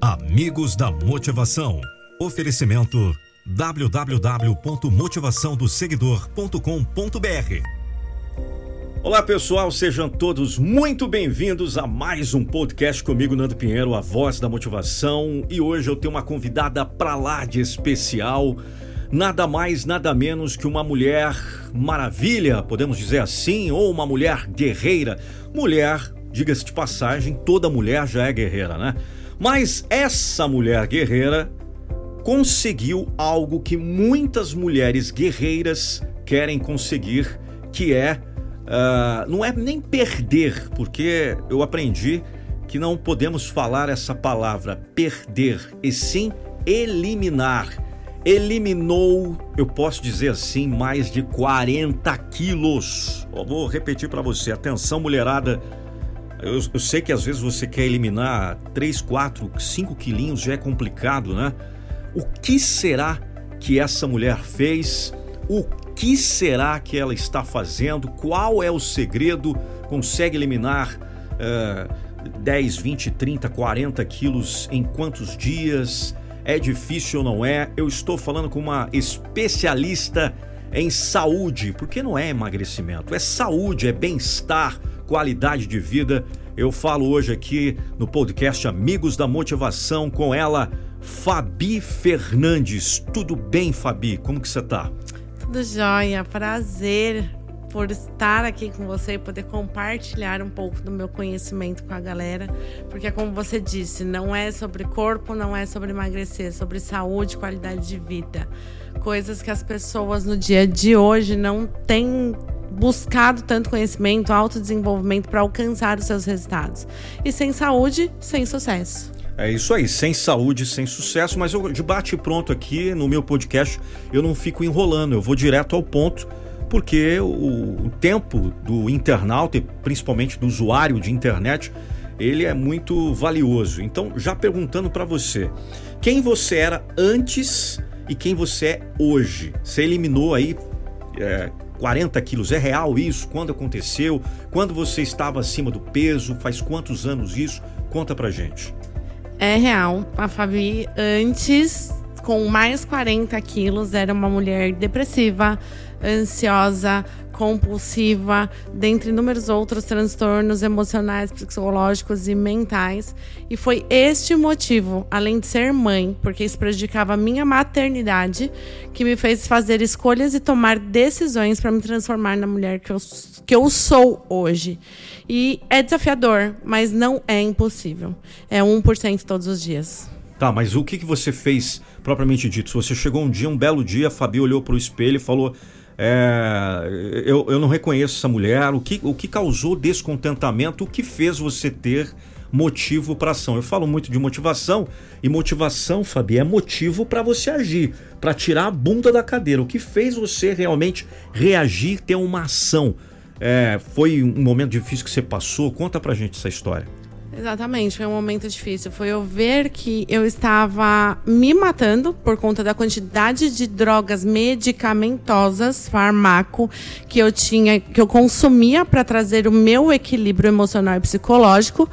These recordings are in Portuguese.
Amigos da Motivação. Oferecimento www.motivaçãodosseguidor.com.br Olá pessoal, sejam todos muito bem-vindos a mais um podcast comigo, Nando Pinheiro, a voz da motivação. E hoje eu tenho uma convidada pra lá de especial, nada mais, nada menos que uma mulher maravilha, podemos dizer assim, ou uma mulher guerreira. Mulher, diga-se de passagem, toda mulher já é guerreira, né? Mas essa mulher guerreira conseguiu algo que muitas mulheres guerreiras querem conseguir, que é uh, não é nem perder, porque eu aprendi que não podemos falar essa palavra perder, e sim eliminar. Eliminou, eu posso dizer assim, mais de 40 quilos. Eu vou repetir para você, atenção mulherada eu, eu, sei que às vezes você quer eliminar 3, 4, 5 quilinhos, já é complicado, né? O que será que essa mulher fez? O que será que ela está fazendo? Qual é o segredo? Consegue eliminar uh, 10, 20, 30, 40 quilos em quantos dias? É difícil ou não é? Eu estou falando com uma especialista em saúde, porque não é emagrecimento, é saúde, é bem-estar qualidade de vida. Eu falo hoje aqui no podcast Amigos da Motivação com ela, Fabi Fernandes. Tudo bem, Fabi? Como que você tá? Tudo jóia, prazer por estar aqui com você e poder compartilhar um pouco do meu conhecimento com a galera, porque como você disse, não é sobre corpo, não é sobre emagrecer, é sobre saúde, qualidade de vida. Coisas que as pessoas no dia de hoje não têm buscado tanto conhecimento, autodesenvolvimento para alcançar os seus resultados. E sem saúde, sem sucesso. É isso aí, sem saúde, sem sucesso, mas eu de bate pronto aqui no meu podcast, eu não fico enrolando, eu vou direto ao ponto, porque o, o tempo do internauta, principalmente do usuário de internet, ele é muito valioso. Então, já perguntando para você, quem você era antes e quem você é hoje? Você eliminou aí é, 40 quilos. É real isso? Quando aconteceu? Quando você estava acima do peso? Faz quantos anos isso? Conta pra gente. É real. A Fabi, antes, com mais 40 quilos, era uma mulher depressiva, ansiosa, compulsiva, dentre inúmeros outros transtornos emocionais, psicológicos e mentais. E foi este motivo, além de ser mãe, porque isso prejudicava a minha maternidade, que me fez fazer escolhas e tomar decisões para me transformar na mulher que eu, que eu sou hoje. E é desafiador, mas não é impossível. É 1% todos os dias. Tá, mas o que, que você fez propriamente dito? Se você chegou um dia, um belo dia, a Fabi olhou para o espelho e falou: é, eu, eu não reconheço essa mulher. O que, o que causou descontentamento? O que fez você ter motivo para ação? Eu falo muito de motivação e motivação, Fabi, é motivo para você agir, para tirar a bunda da cadeira. O que fez você realmente reagir, ter uma ação? É, foi um momento difícil que você passou? Conta pra gente essa história. Exatamente, foi um momento difícil. Foi eu ver que eu estava me matando por conta da quantidade de drogas medicamentosas, farmaco, que eu tinha, que eu consumia para trazer o meu equilíbrio emocional e psicológico.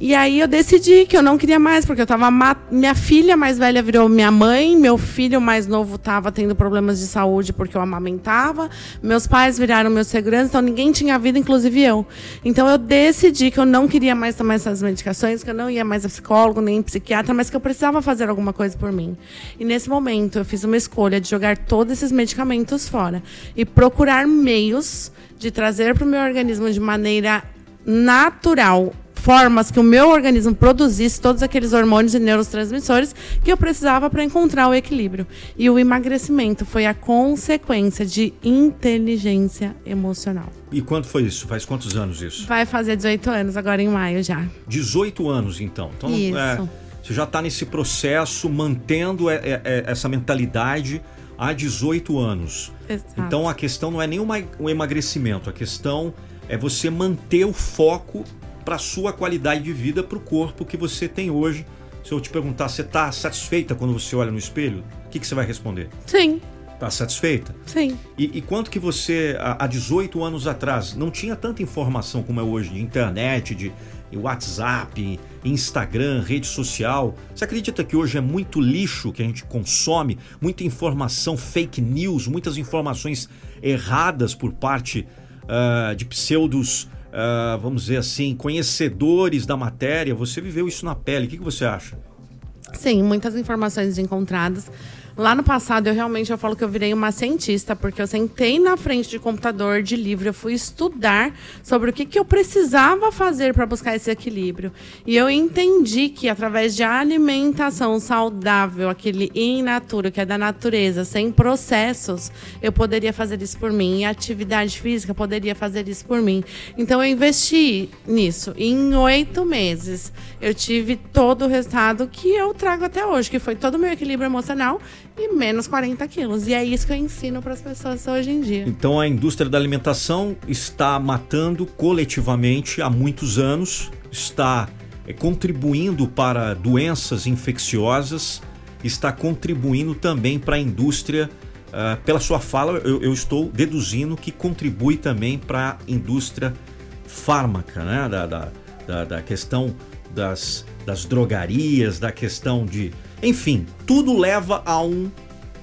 E aí eu decidi que eu não queria mais, porque eu tava. Minha filha mais velha virou minha mãe, meu filho mais novo estava tendo problemas de saúde porque eu amamentava, meus pais viraram meus segurança, então ninguém tinha vida, inclusive eu. Então eu decidi que eu não queria mais tomar essas medicações, que eu não ia mais a psicólogo nem psiquiatra, mas que eu precisava fazer alguma coisa por mim. E nesse momento eu fiz uma escolha de jogar todos esses medicamentos fora e procurar meios de trazer para o meu organismo de maneira natural formas que o meu organismo produzisse todos aqueles hormônios e neurotransmissores que eu precisava para encontrar o equilíbrio. E o emagrecimento foi a consequência de inteligência emocional. E quanto foi isso? Faz quantos anos isso? Vai fazer 18 anos agora em maio já. 18 anos então. Então isso. É, você já está nesse processo mantendo é, é, é, essa mentalidade há 18 anos. Exato. Então a questão não é nem o emagrecimento, a questão é você manter o foco para a sua qualidade de vida, para o corpo que você tem hoje. Se eu te perguntar, você está satisfeita quando você olha no espelho? O que, que você vai responder? Sim. Está satisfeita? Sim. E, e, quanto que você, há 18 anos atrás, não tinha tanta informação como é hoje de internet, de WhatsApp, Instagram, rede social. Você acredita que hoje é muito lixo que a gente consome, muita informação fake news, muitas informações erradas por parte uh, de pseudos, uh, vamos dizer assim, conhecedores da matéria? Você viveu isso na pele. O que, que você acha? Sim, muitas informações encontradas. Lá no passado, eu realmente eu falo que eu virei uma cientista, porque eu sentei na frente de computador, de livro, eu fui estudar sobre o que, que eu precisava fazer para buscar esse equilíbrio. E eu entendi que através de alimentação saudável, aquele in natura, que é da natureza, sem processos, eu poderia fazer isso por mim. E atividade física poderia fazer isso por mim. Então eu investi nisso. E em oito meses, eu tive todo o resultado que eu trago até hoje, que foi todo o meu equilíbrio emocional e menos 40 quilos. E é isso que eu ensino para as pessoas hoje em dia. Então a indústria da alimentação está matando coletivamente há muitos anos, está é, contribuindo para doenças infecciosas, está contribuindo também para a indústria. Uh, pela sua fala, eu, eu, estou deduzindo que contribui também para a indústria fármaca, né? da, da, da, da questão das, das drogarias, da questão de enfim, tudo leva a um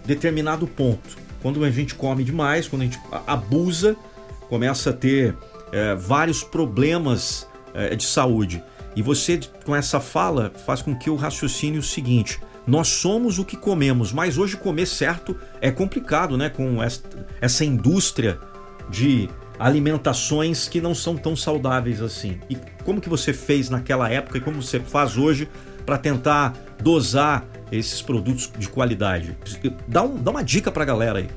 determinado ponto. Quando a gente come demais, quando a gente abusa, começa a ter é, vários problemas é, de saúde. E você, com essa fala, faz com que eu raciocine o seguinte: nós somos o que comemos, mas hoje comer certo é complicado, né? Com essa indústria de alimentações que não são tão saudáveis assim. E como que você fez naquela época e como você faz hoje para tentar dosar esses produtos de qualidade? Dá, um, dá uma dica para a galera aí.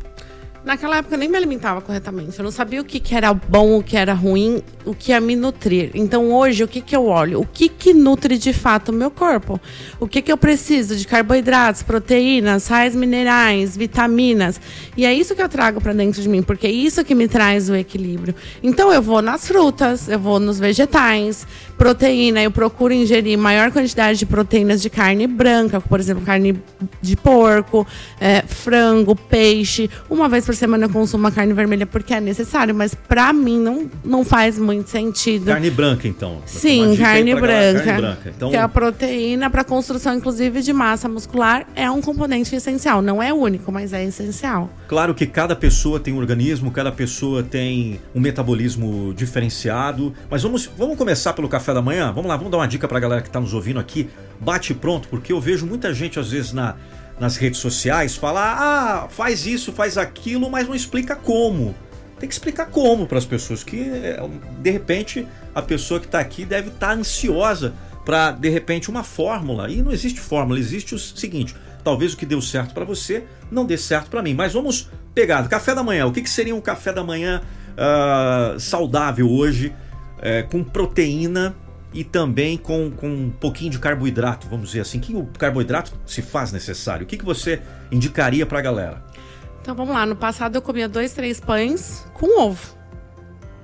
Naquela época eu nem me alimentava corretamente. Eu não sabia o que, que era bom, o que era ruim, o que ia me nutrir. Então hoje, o que, que eu olho? O que, que nutre de fato o meu corpo? O que, que eu preciso de carboidratos, proteínas, sais minerais, vitaminas? E é isso que eu trago para dentro de mim, porque é isso que me traz o equilíbrio. Então eu vou nas frutas, eu vou nos vegetais, proteína, eu procuro ingerir maior quantidade de proteínas de carne branca, por exemplo, carne de porco, é, frango, peixe, uma vez por semana eu consumo uma carne vermelha porque é necessário, mas para mim não, não faz muito sentido. Carne branca, então. Sim, carne branca, carne branca. Então... Que é a proteína para construção, inclusive, de massa muscular é um componente essencial. Não é único, mas é essencial. Claro que cada pessoa tem um organismo, cada pessoa tem um metabolismo diferenciado. Mas vamos, vamos começar pelo café da manhã? Vamos lá, vamos dar uma dica para a galera que está nos ouvindo aqui. Bate pronto, porque eu vejo muita gente, às vezes, na nas redes sociais falar, ah, faz isso, faz aquilo, mas não explica como. Tem que explicar como para as pessoas, que é, de repente a pessoa que está aqui deve estar tá ansiosa para de repente uma fórmula. E não existe fórmula, existe o seguinte: talvez o que deu certo para você não dê certo para mim. Mas vamos pegar café da manhã. O que, que seria um café da manhã uh, saudável hoje, uh, com proteína e também com, com um pouquinho de carboidrato, vamos dizer assim. que o carboidrato se faz necessário? O que, que você indicaria para a galera? Então vamos lá, no passado eu comia dois, três pães com ovo.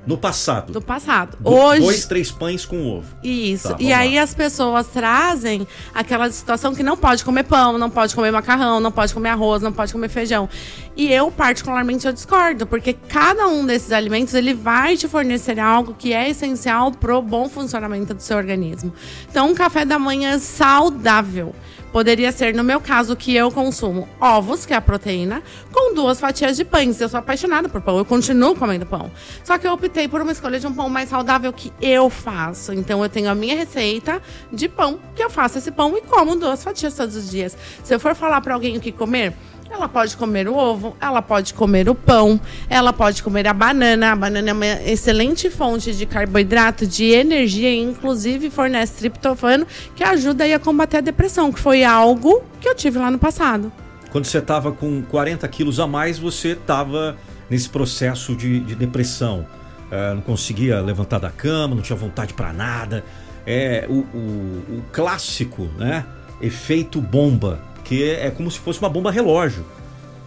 No passado. No passado. Hoje. Dois, três pães com ovo. Isso. Tá, e aí lá. as pessoas trazem aquela situação que não pode comer pão, não pode comer macarrão, não pode comer arroz, não pode comer feijão. E eu, particularmente, eu discordo, porque cada um desses alimentos ele vai te fornecer algo que é essencial pro bom funcionamento do seu organismo. Então, um café da manhã saudável Poderia ser, no meu caso, que eu consumo ovos, que é a proteína, com duas fatias de pães. Eu sou apaixonada por pão, eu continuo comendo pão. Só que eu optei por uma escolha de um pão mais saudável que eu faço. Então eu tenho a minha receita de pão, que eu faço esse pão e como duas fatias todos os dias. Se eu for falar para alguém o que comer, ela pode comer o ovo, ela pode comer o pão, ela pode comer a banana. A banana é uma excelente fonte de carboidrato, de energia e inclusive fornece triptofano, que ajuda a combater a depressão, que foi algo que eu tive lá no passado. Quando você estava com 40 quilos a mais, você estava nesse processo de, de depressão. É, não conseguia levantar da cama, não tinha vontade para nada. É o, o, o clássico, né? Efeito bomba que é como se fosse uma bomba relógio.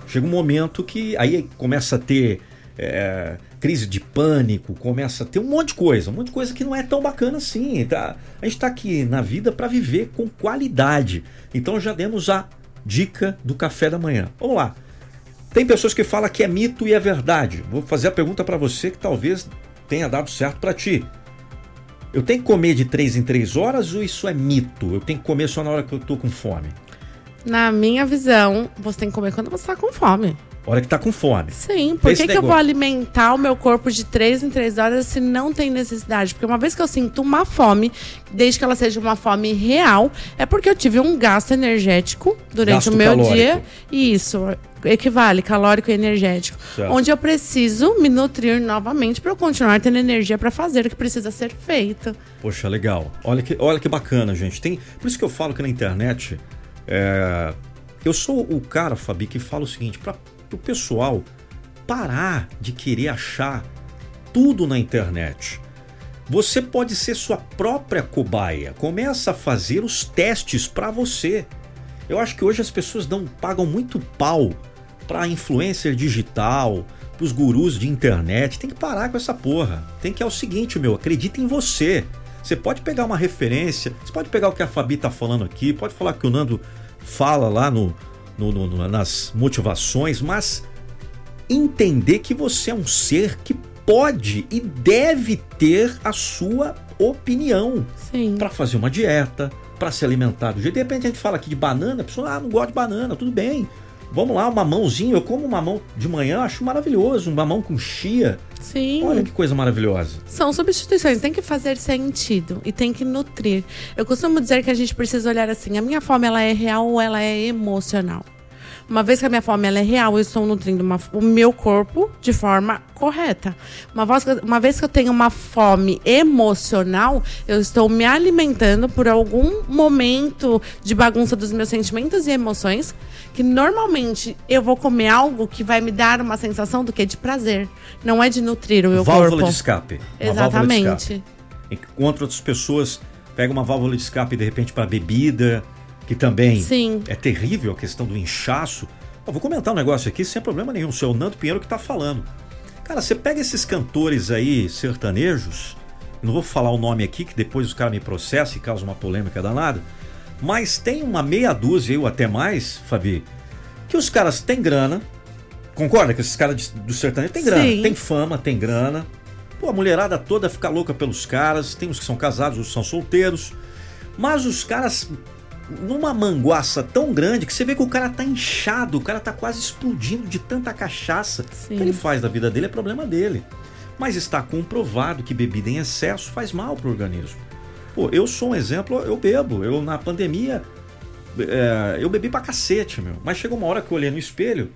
Chega um momento que aí começa a ter é, crise de pânico, começa a ter um monte de coisa, um monte de coisa que não é tão bacana assim. Tá? A gente está aqui na vida para viver com qualidade. Então já demos a dica do café da manhã. Vamos lá. Tem pessoas que falam que é mito e é verdade. Vou fazer a pergunta para você que talvez tenha dado certo para ti. Eu tenho que comer de 3 em 3 horas ou isso é mito? Eu tenho que comer só na hora que eu tô com fome? Na minha visão, você tem que comer quando você tá com fome. Hora que tá com fome. Sim, por Esse que, que eu vou alimentar o meu corpo de 3 em 3 horas se não tem necessidade? Porque uma vez que eu sinto uma fome, desde que ela seja uma fome real, é porque eu tive um gasto energético durante Gasto o meu calórico. dia. E isso equivale, calórico e energético. Certo. Onde eu preciso me nutrir novamente para eu continuar tendo energia para fazer o que precisa ser feito. Poxa, legal. Olha que, olha que bacana, gente. Tem, por isso que eu falo que na internet. É, eu sou o cara, Fabi, que fala o seguinte: para o pessoal parar de querer achar tudo na internet. Você pode ser sua própria cobaia. Começa a fazer os testes para você. Eu acho que hoje as pessoas dão, pagam muito pau para influencer digital, pros gurus de internet. Tem que parar com essa porra. Tem que é o seguinte, meu, acredita em você. Você pode pegar uma referência, você pode pegar o que a Fabi tá falando aqui, pode falar que o Nando fala lá no, no- no- nas motivações, mas entender que você é um ser que pode e deve ter a sua opinião para fazer uma dieta, para se alimentar do jeito. De repente a gente fala aqui de banana, a pessoa ah, não gosta de banana, tudo bem. Vamos lá, um mamãozinho. Eu como um mamão de manhã, acho maravilhoso. Um mamão com chia. Sim. Olha que coisa maravilhosa. São substituições, tem que fazer sentido e tem que nutrir. Eu costumo dizer que a gente precisa olhar assim, a minha fome ela é real ou ela é emocional? Uma vez que a minha fome é real, eu estou nutrindo uma- o meu corpo de forma correta. Uma vez, que- uma vez que eu tenho uma fome emocional, eu estou me alimentando por algum momento de bagunça dos meus sentimentos e emoções, que normalmente eu vou comer algo que vai me dar uma sensação do que de prazer, não é de nutrir o meu válvula corpo. de escape. Uma válvula de escape. Exatamente. Enquanto outras pessoas pegam uma válvula de escape de repente para bebida, que também Sim. é terrível a questão do inchaço. Eu vou comentar um negócio aqui sem problema nenhum. O seu Nando Pinheiro que tá falando. Cara, você pega esses cantores aí sertanejos, não vou falar o nome aqui, que depois os caras me processam e causa uma polêmica danada. Mas tem uma meia dúzia ou até mais, Fabi, que os caras têm grana. Concorda que esses caras do sertanejo têm grana? Sim. Tem fama, tem grana. Pô, a mulherada toda fica louca pelos caras. Tem uns que são casados, outros são solteiros. Mas os caras numa manguaça tão grande que você vê que o cara tá inchado, o cara tá quase explodindo de tanta cachaça. Sim. O que ele faz da vida dele é problema dele. Mas está comprovado que bebida em excesso faz mal pro organismo. Pô, eu sou um exemplo, eu bebo. Eu na pandemia é, eu bebi pra cacete, meu. Mas chegou uma hora que eu olhei no espelho.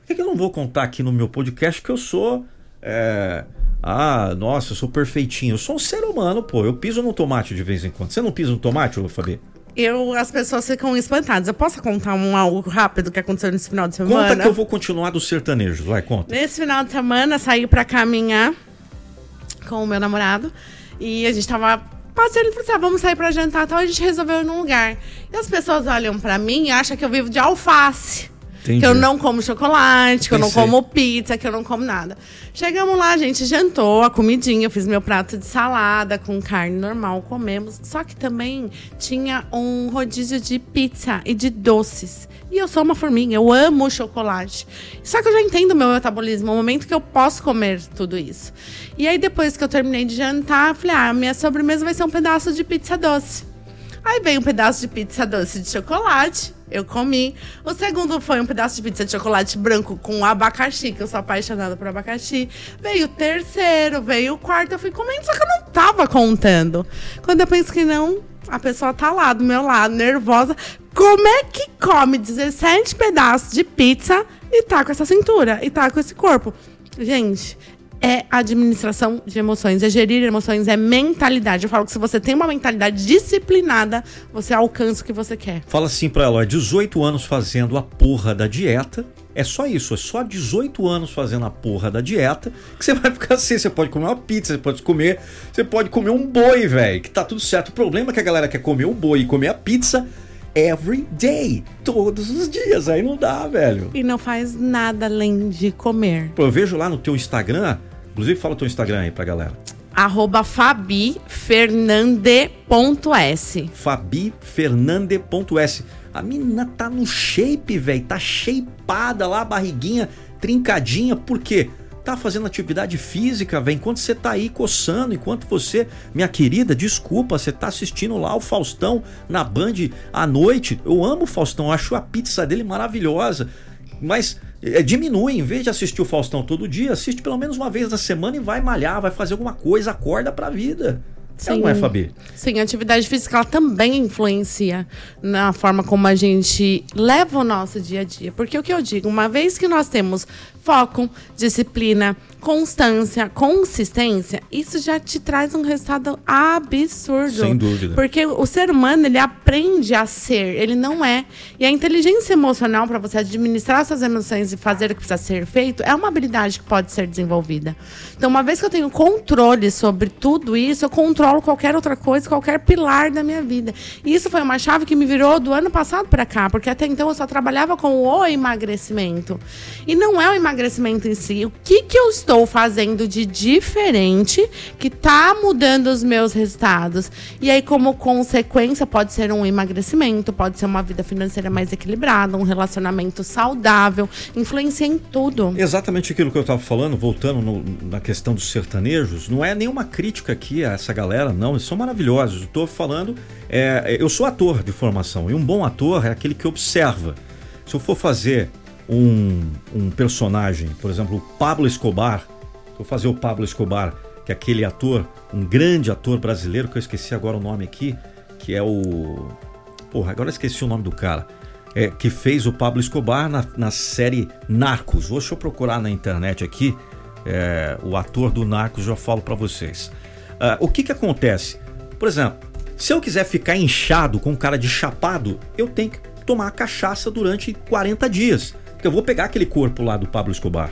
Por que, que eu não vou contar aqui no meu podcast que eu sou. é, ah, nossa, eu sou perfeitinho. Eu sou um ser humano, pô. Eu piso no tomate de vez em quando. Você não pisa no tomate, ô Fabi? Eu, as pessoas ficam espantadas. Eu posso contar um algo rápido que aconteceu nesse final de semana? Conta que eu vou continuar dos sertanejos. Vai, conta. Nesse final de semana, saí pra caminhar com o meu namorado. E a gente tava passeando e falou assim: ah, vamos sair pra jantar e tal. A gente resolveu ir num lugar. E as pessoas olham pra mim e acham que eu vivo de alface. Entendi. Que eu não como chocolate, que eu não Pensei. como pizza, que eu não como nada. Chegamos lá, a gente jantou a comidinha, eu fiz meu prato de salada com carne normal, comemos. Só que também tinha um rodízio de pizza e de doces. E eu sou uma formiga, eu amo chocolate. Só que eu já entendo o meu metabolismo, o momento que eu posso comer tudo isso. E aí, depois que eu terminei de jantar, eu falei: ah, a minha sobremesa vai ser um pedaço de pizza doce. Aí veio um pedaço de pizza doce de chocolate. Eu comi. O segundo foi um pedaço de pizza de chocolate branco com abacaxi, que eu sou apaixonada por abacaxi. Veio o terceiro, veio o quarto. Eu fui comendo, só que eu não tava contando. Quando eu penso que não, a pessoa tá lá do meu lado, nervosa. Como é que come 17 pedaços de pizza e tá com essa cintura? E tá com esse corpo? Gente, é administração de emoções, é gerir emoções, é mentalidade. Eu falo que se você tem uma mentalidade disciplinada, você alcança o que você quer. Fala assim pra ela, ó, 18 anos fazendo a porra da dieta. É só isso, é só 18 anos fazendo a porra da dieta que você vai ficar assim. Você pode comer uma pizza, você pode comer, você pode comer um boi, velho, que tá tudo certo. O problema é que a galera quer comer o boi e comer a pizza every day, todos os dias. Aí não dá, velho. E não faz nada além de comer. Pô, eu vejo lá no teu Instagram, inclusive fala o teu Instagram aí pra galera. Arroba fabifernande.s fabifernande.s. A menina tá no shape, velho. Tá shapeada lá, barriguinha trincadinha. Por quê? Tá fazendo atividade física, velho, enquanto você tá aí coçando, enquanto você, minha querida, desculpa, você tá assistindo lá o Faustão na Band à noite. Eu amo o Faustão, acho a pizza dele maravilhosa. Mas é, diminui, em vez de assistir o Faustão todo dia, assiste pelo menos uma vez na semana e vai malhar, vai fazer alguma coisa, acorda pra vida. Sim. É, não é, Fabi? Sim, a atividade física ela também influencia na forma como a gente leva o nosso dia a dia. Porque o que eu digo, uma vez que nós temos foco, disciplina, constância, consistência, isso já te traz um resultado absurdo. Sem dúvida. Porque o ser humano, ele aprende a ser, ele não é. E a inteligência emocional, para você administrar suas emoções e fazer o que precisa ser feito, é uma habilidade que pode ser desenvolvida. Então, uma vez que eu tenho controle sobre tudo isso, eu controlo qualquer outra coisa, qualquer pilar da minha vida. E isso foi uma chave que me virou do ano passado para cá, porque até então eu só trabalhava com o emagrecimento. E não é o emagrecimento em si. O que, que eu estou fazendo de diferente que está mudando os meus resultados. E aí, como consequência, pode ser um emagrecimento, pode ser uma vida financeira mais equilibrada, um relacionamento saudável, influencia em tudo. Exatamente aquilo que eu estava falando, voltando no, na questão dos sertanejos, não é nenhuma crítica aqui a essa galera, não, eles são maravilhosos. Estou falando, é, eu sou ator de formação e um bom ator é aquele que observa. Se eu for fazer um, um personagem, por exemplo, o Pablo Escobar, vou fazer o Pablo Escobar, que é aquele ator, um grande ator brasileiro, que eu esqueci agora o nome aqui, que é o. Porra, agora esqueci o nome do cara. É, que fez o Pablo Escobar na, na série Narcos. Deixa eu procurar na internet aqui. É, o ator do Narcos, já falo para vocês. Uh, o que que acontece? Por exemplo, se eu quiser ficar inchado com cara de chapado, eu tenho que tomar cachaça durante 40 dias. Porque eu vou pegar aquele corpo lá do Pablo Escobar.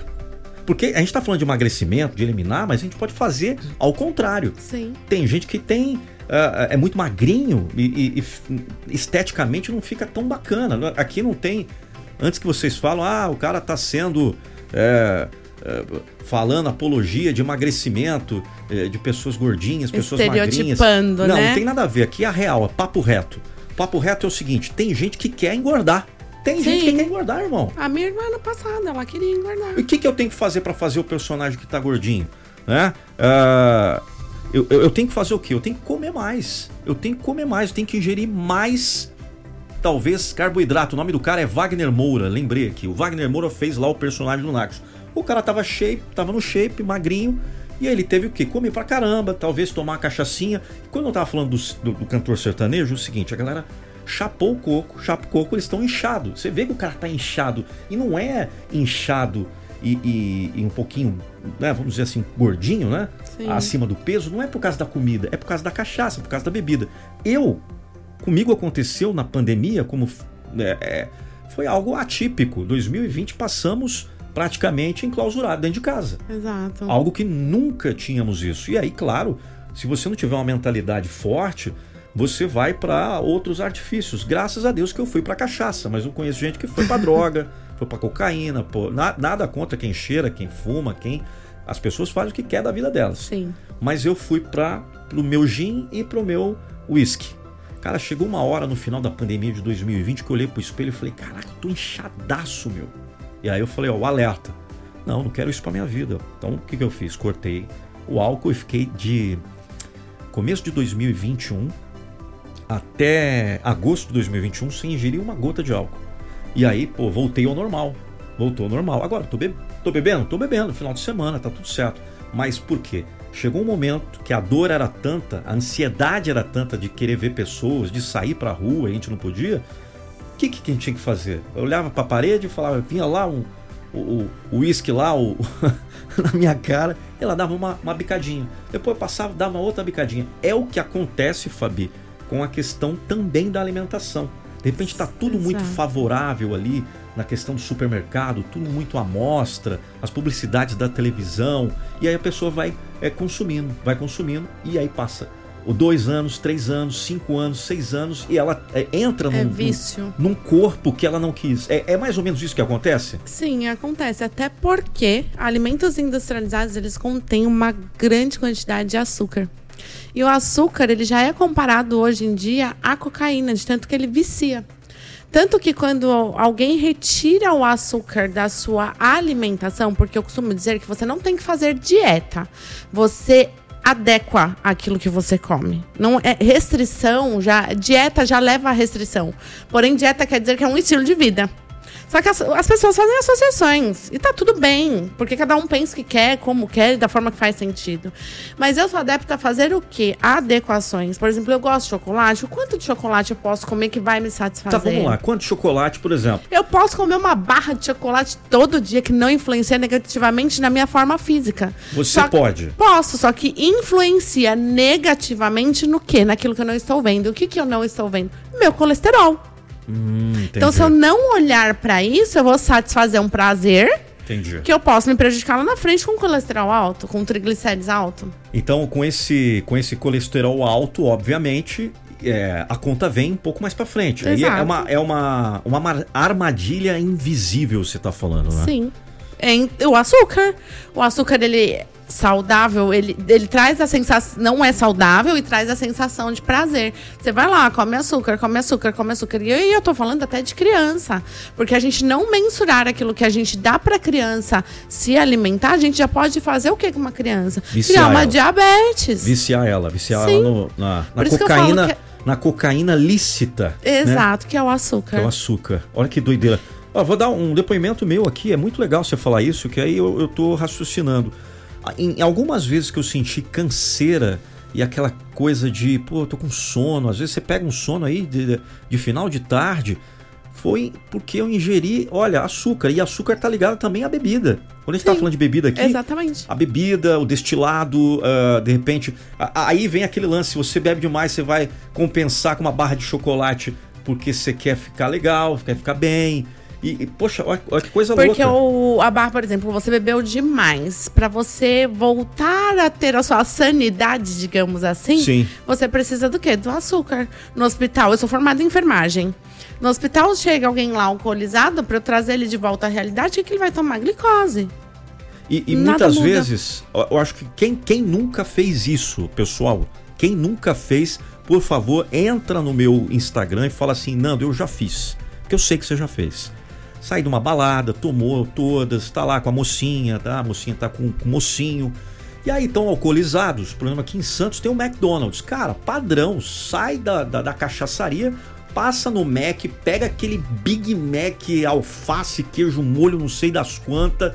Porque a gente está falando de emagrecimento, de eliminar, mas a gente pode fazer ao contrário. Sim. Tem gente que tem. Uh, é muito magrinho e, e, e, esteticamente não fica tão bacana. Aqui não tem. Antes que vocês falam, ah, o cara está sendo. É, é, falando apologia de emagrecimento, é, de pessoas gordinhas, pessoas magrinhas. Não, né? não tem nada a ver. Aqui é a real, é papo reto. Papo reto é o seguinte: tem gente que quer engordar. Tem Sim. gente que quer engordar, irmão. A minha irmã ano passado, ela queria engordar. E o que, que eu tenho que fazer para fazer o personagem que tá gordinho? Né? Uh, eu, eu, eu, tenho que fazer o quê? Eu tenho que comer mais. Eu tenho que comer mais, eu tenho que ingerir mais, talvez, carboidrato. O nome do cara é Wagner Moura, lembrei aqui. O Wagner Moura fez lá o personagem do Nax. O cara tava shape, tava no shape, magrinho. E aí ele teve o quê? Comer pra caramba, talvez tomar uma cachaçinha. Quando eu tava falando do, do, do cantor sertanejo, é o seguinte, a galera chapou o coco, chapa o coco, eles estão inchados. Você vê que o cara tá inchado. E não é inchado e, e, e um pouquinho, né, vamos dizer assim, gordinho, né? Sim. Acima do peso, não é por causa da comida, é por causa da cachaça, por causa da bebida. Eu, comigo aconteceu na pandemia, como é, é, foi algo atípico. 2020 passamos praticamente enclausurado dentro de casa. Exato. Algo que nunca tínhamos isso. E aí, claro, se você não tiver uma mentalidade forte, você vai para outros artifícios. Graças a Deus que eu fui para cachaça, mas eu conheço gente que foi para droga, foi para cocaína, pô, na, nada contra quem cheira, quem fuma, quem as pessoas fazem o que quer da vida delas. Sim. Mas eu fui para o meu gin e para o meu whisky. Cara, chegou uma hora no final da pandemia de 2020 que eu olhei pro espelho e falei: "Caraca, eu tô inchadaço, meu". E aí eu falei: "Ó, o alerta. Não, não quero isso para minha vida". Então, o que que eu fiz? Cortei o álcool e fiquei de começo de 2021 até agosto de 2021 sem ingerir uma gota de álcool. E aí, pô, voltei ao normal. Voltou ao normal. Agora, tô, be tô bebendo? Tô bebendo, final de semana, tá tudo certo. Mas por quê? Chegou um momento que a dor era tanta, a ansiedade era tanta de querer ver pessoas, de sair pra rua, a gente não podia. O que, que a gente tinha que fazer? Eu olhava pra parede e falava, vinha lá um, o uísque lá o, na minha cara, ela dava uma, uma bicadinha. Depois passava, dava outra bicadinha. É o que acontece, Fabi, com a questão também da alimentação. De repente está tudo muito favorável ali na questão do supermercado, tudo muito à mostra, as publicidades da televisão, e aí a pessoa vai é, consumindo, vai consumindo, e aí passa o dois anos, três anos, cinco anos, seis anos, e ela é, entra é num, vício. Num, num, corpo que ela não quis. É, é, mais ou menos isso que acontece? Sim, acontece. Até porque alimentos industrializados eles contêm uma grande quantidade de açúcar. E o açúcar, ele já é comparado hoje em dia à cocaína, de tanto que ele vicia. Tanto que quando alguém retira o açúcar da sua alimentação, porque eu costumo dizer que você não tem que fazer dieta, você adequa aquilo que você come. Não é restrição, já dieta já leva a restrição. Porém, dieta quer dizer que é um estilo de vida. Só que as, as, pessoas fazem associações. E tá tudo bem. Porque cada um pensa o que quer, como quer, da forma que faz sentido. Mas eu sou adepta a fazer o quê? Adequações. Por exemplo, eu gosto de chocolate. O quanto de chocolate eu posso comer que vai me satisfazer? Tá, vamos lá. Quanto de chocolate, por exemplo? Eu posso comer uma barra de chocolate todo dia que não influencia negativamente na minha forma física. Você só pode? Posso, só que influencia negativamente no quê? Naquilo que eu não estou vendo. O que, que eu não estou vendo? Meu colesterol. Hum, então, se eu não olhar para isso, eu vou satisfazer um prazer Entendi. que eu posso me prejudicar lá na frente com colesterol alto, com triglicérides alto. Então, com esse, com esse colesterol alto, obviamente, é, a conta vem um pouco mais para frente. Aí é uma, é uma, uma armadilha invisível, você tá falando, né? Sim. É, o açúcar. O açúcar, ele saudável, ele, ele traz a sensação. Não é saudável e traz a sensação de prazer. Você vai lá, come açúcar, come açúcar, come açúcar. E eu, eu tô falando até de criança. Porque a gente não mensurar aquilo que a gente dá pra criança se alimentar, a gente já pode fazer o que com uma criança? Viciar Criar uma ela. diabetes. Viciar ela, viciar Sim. ela no, na, na cocaína. É... Na cocaína lícita. Né? Exato, né? que é o açúcar. Que é o açúcar. Olha que doideira. Ó, vou dar um depoimento meu aqui, é muito legal você falar isso, que aí eu, eu tô raciocinando. Em algumas vezes que eu senti canseira e aquela coisa de, pô, eu tô com sono, às vezes você pega um sono aí de, de final de tarde, foi porque eu ingeri, olha, açúcar. E açúcar tá ligado também à bebida. Quando a gente tá Sim, tá falando de bebida aqui. Exatamente. A bebida, o destilado, uh, de repente. A, aí vem aquele lance: se você bebe demais, você vai compensar com uma barra de chocolate porque você quer ficar legal, quer ficar bem. E, e poxa, olha, olha, que coisa Porque louca. Porque a barra, por exemplo, você bebeu demais. Para você voltar a ter a sua sanidade, digamos assim, Sim. você precisa do quê? Do açúcar. No hospital, eu sou formada em enfermagem. No hospital chega alguém lá alcoolizado para eu trazer ele de volta à realidade, o que, ele vai tomar? Glicose. E, e muitas muda. vezes, eu acho que quem, quem nunca fez isso, pessoal, quem nunca fez, por favor, entra no meu Instagram e fala assim, Nando, eu já fiz. Porque eu sei que você já fez sai de uma balada, tomou todas, tá lá com a mocinha, tá? A mocinha tá com, com o mocinho. E aí estão alcoolizados. O problema aqui em Santos tem o McDonald's. Cara, padrão, sai da, da, da cachaçaria, passa no Mac, pega aquele Big Mac, alface, queijo, molho, não sei das quantas,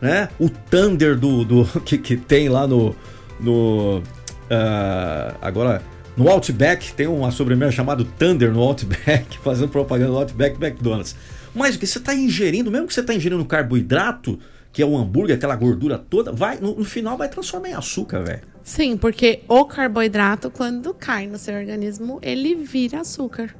né? O Thunder do, do que, que tem lá no. no uh, agora. No Outback tem uma sobremesa chamada Thunder no Outback, fazendo propaganda do Outback McDonald's. Mas o que você está ingerindo, mesmo que você está ingerindo carboidrato, que é o hambúrguer, aquela gordura toda, vai no, no final vai transformar em açúcar, velho. Sim, porque o carboidrato, quando cai no seu organismo, ele vira açúcar.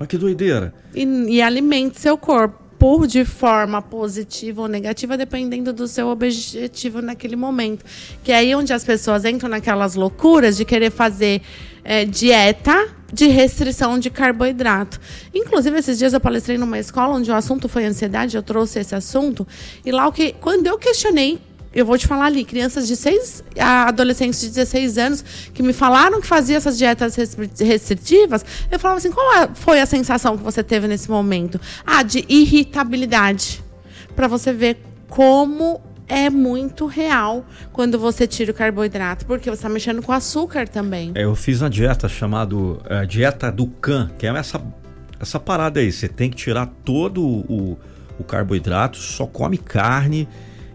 Olha que doideira. E, e alimenta seu corpo por de forma positiva ou negativa, dependendo do seu objetivo naquele momento. Que é aí onde as pessoas entram naquelas loucuras de querer fazer é, dieta de restrição de carboidrato. Inclusive, esses dias eu palestrei numa escola onde o assunto foi ansiedade, eu trouxe esse assunto, e lá o que. Quando eu questionei eu vou te falar ali, crianças de 6 adolescentes de 16 anos que me falaram que fazia essas dietas restritivas, eu falava assim: qual foi a sensação que você teve nesse momento? Ah, de irritabilidade. Para você ver como é muito real quando você tira o carboidrato, porque você está mexendo com açúcar também. É, eu fiz uma dieta chamada uh, dieta do can, que é essa, essa parada aí. Você tem que tirar todo o, o carboidrato, só come carne.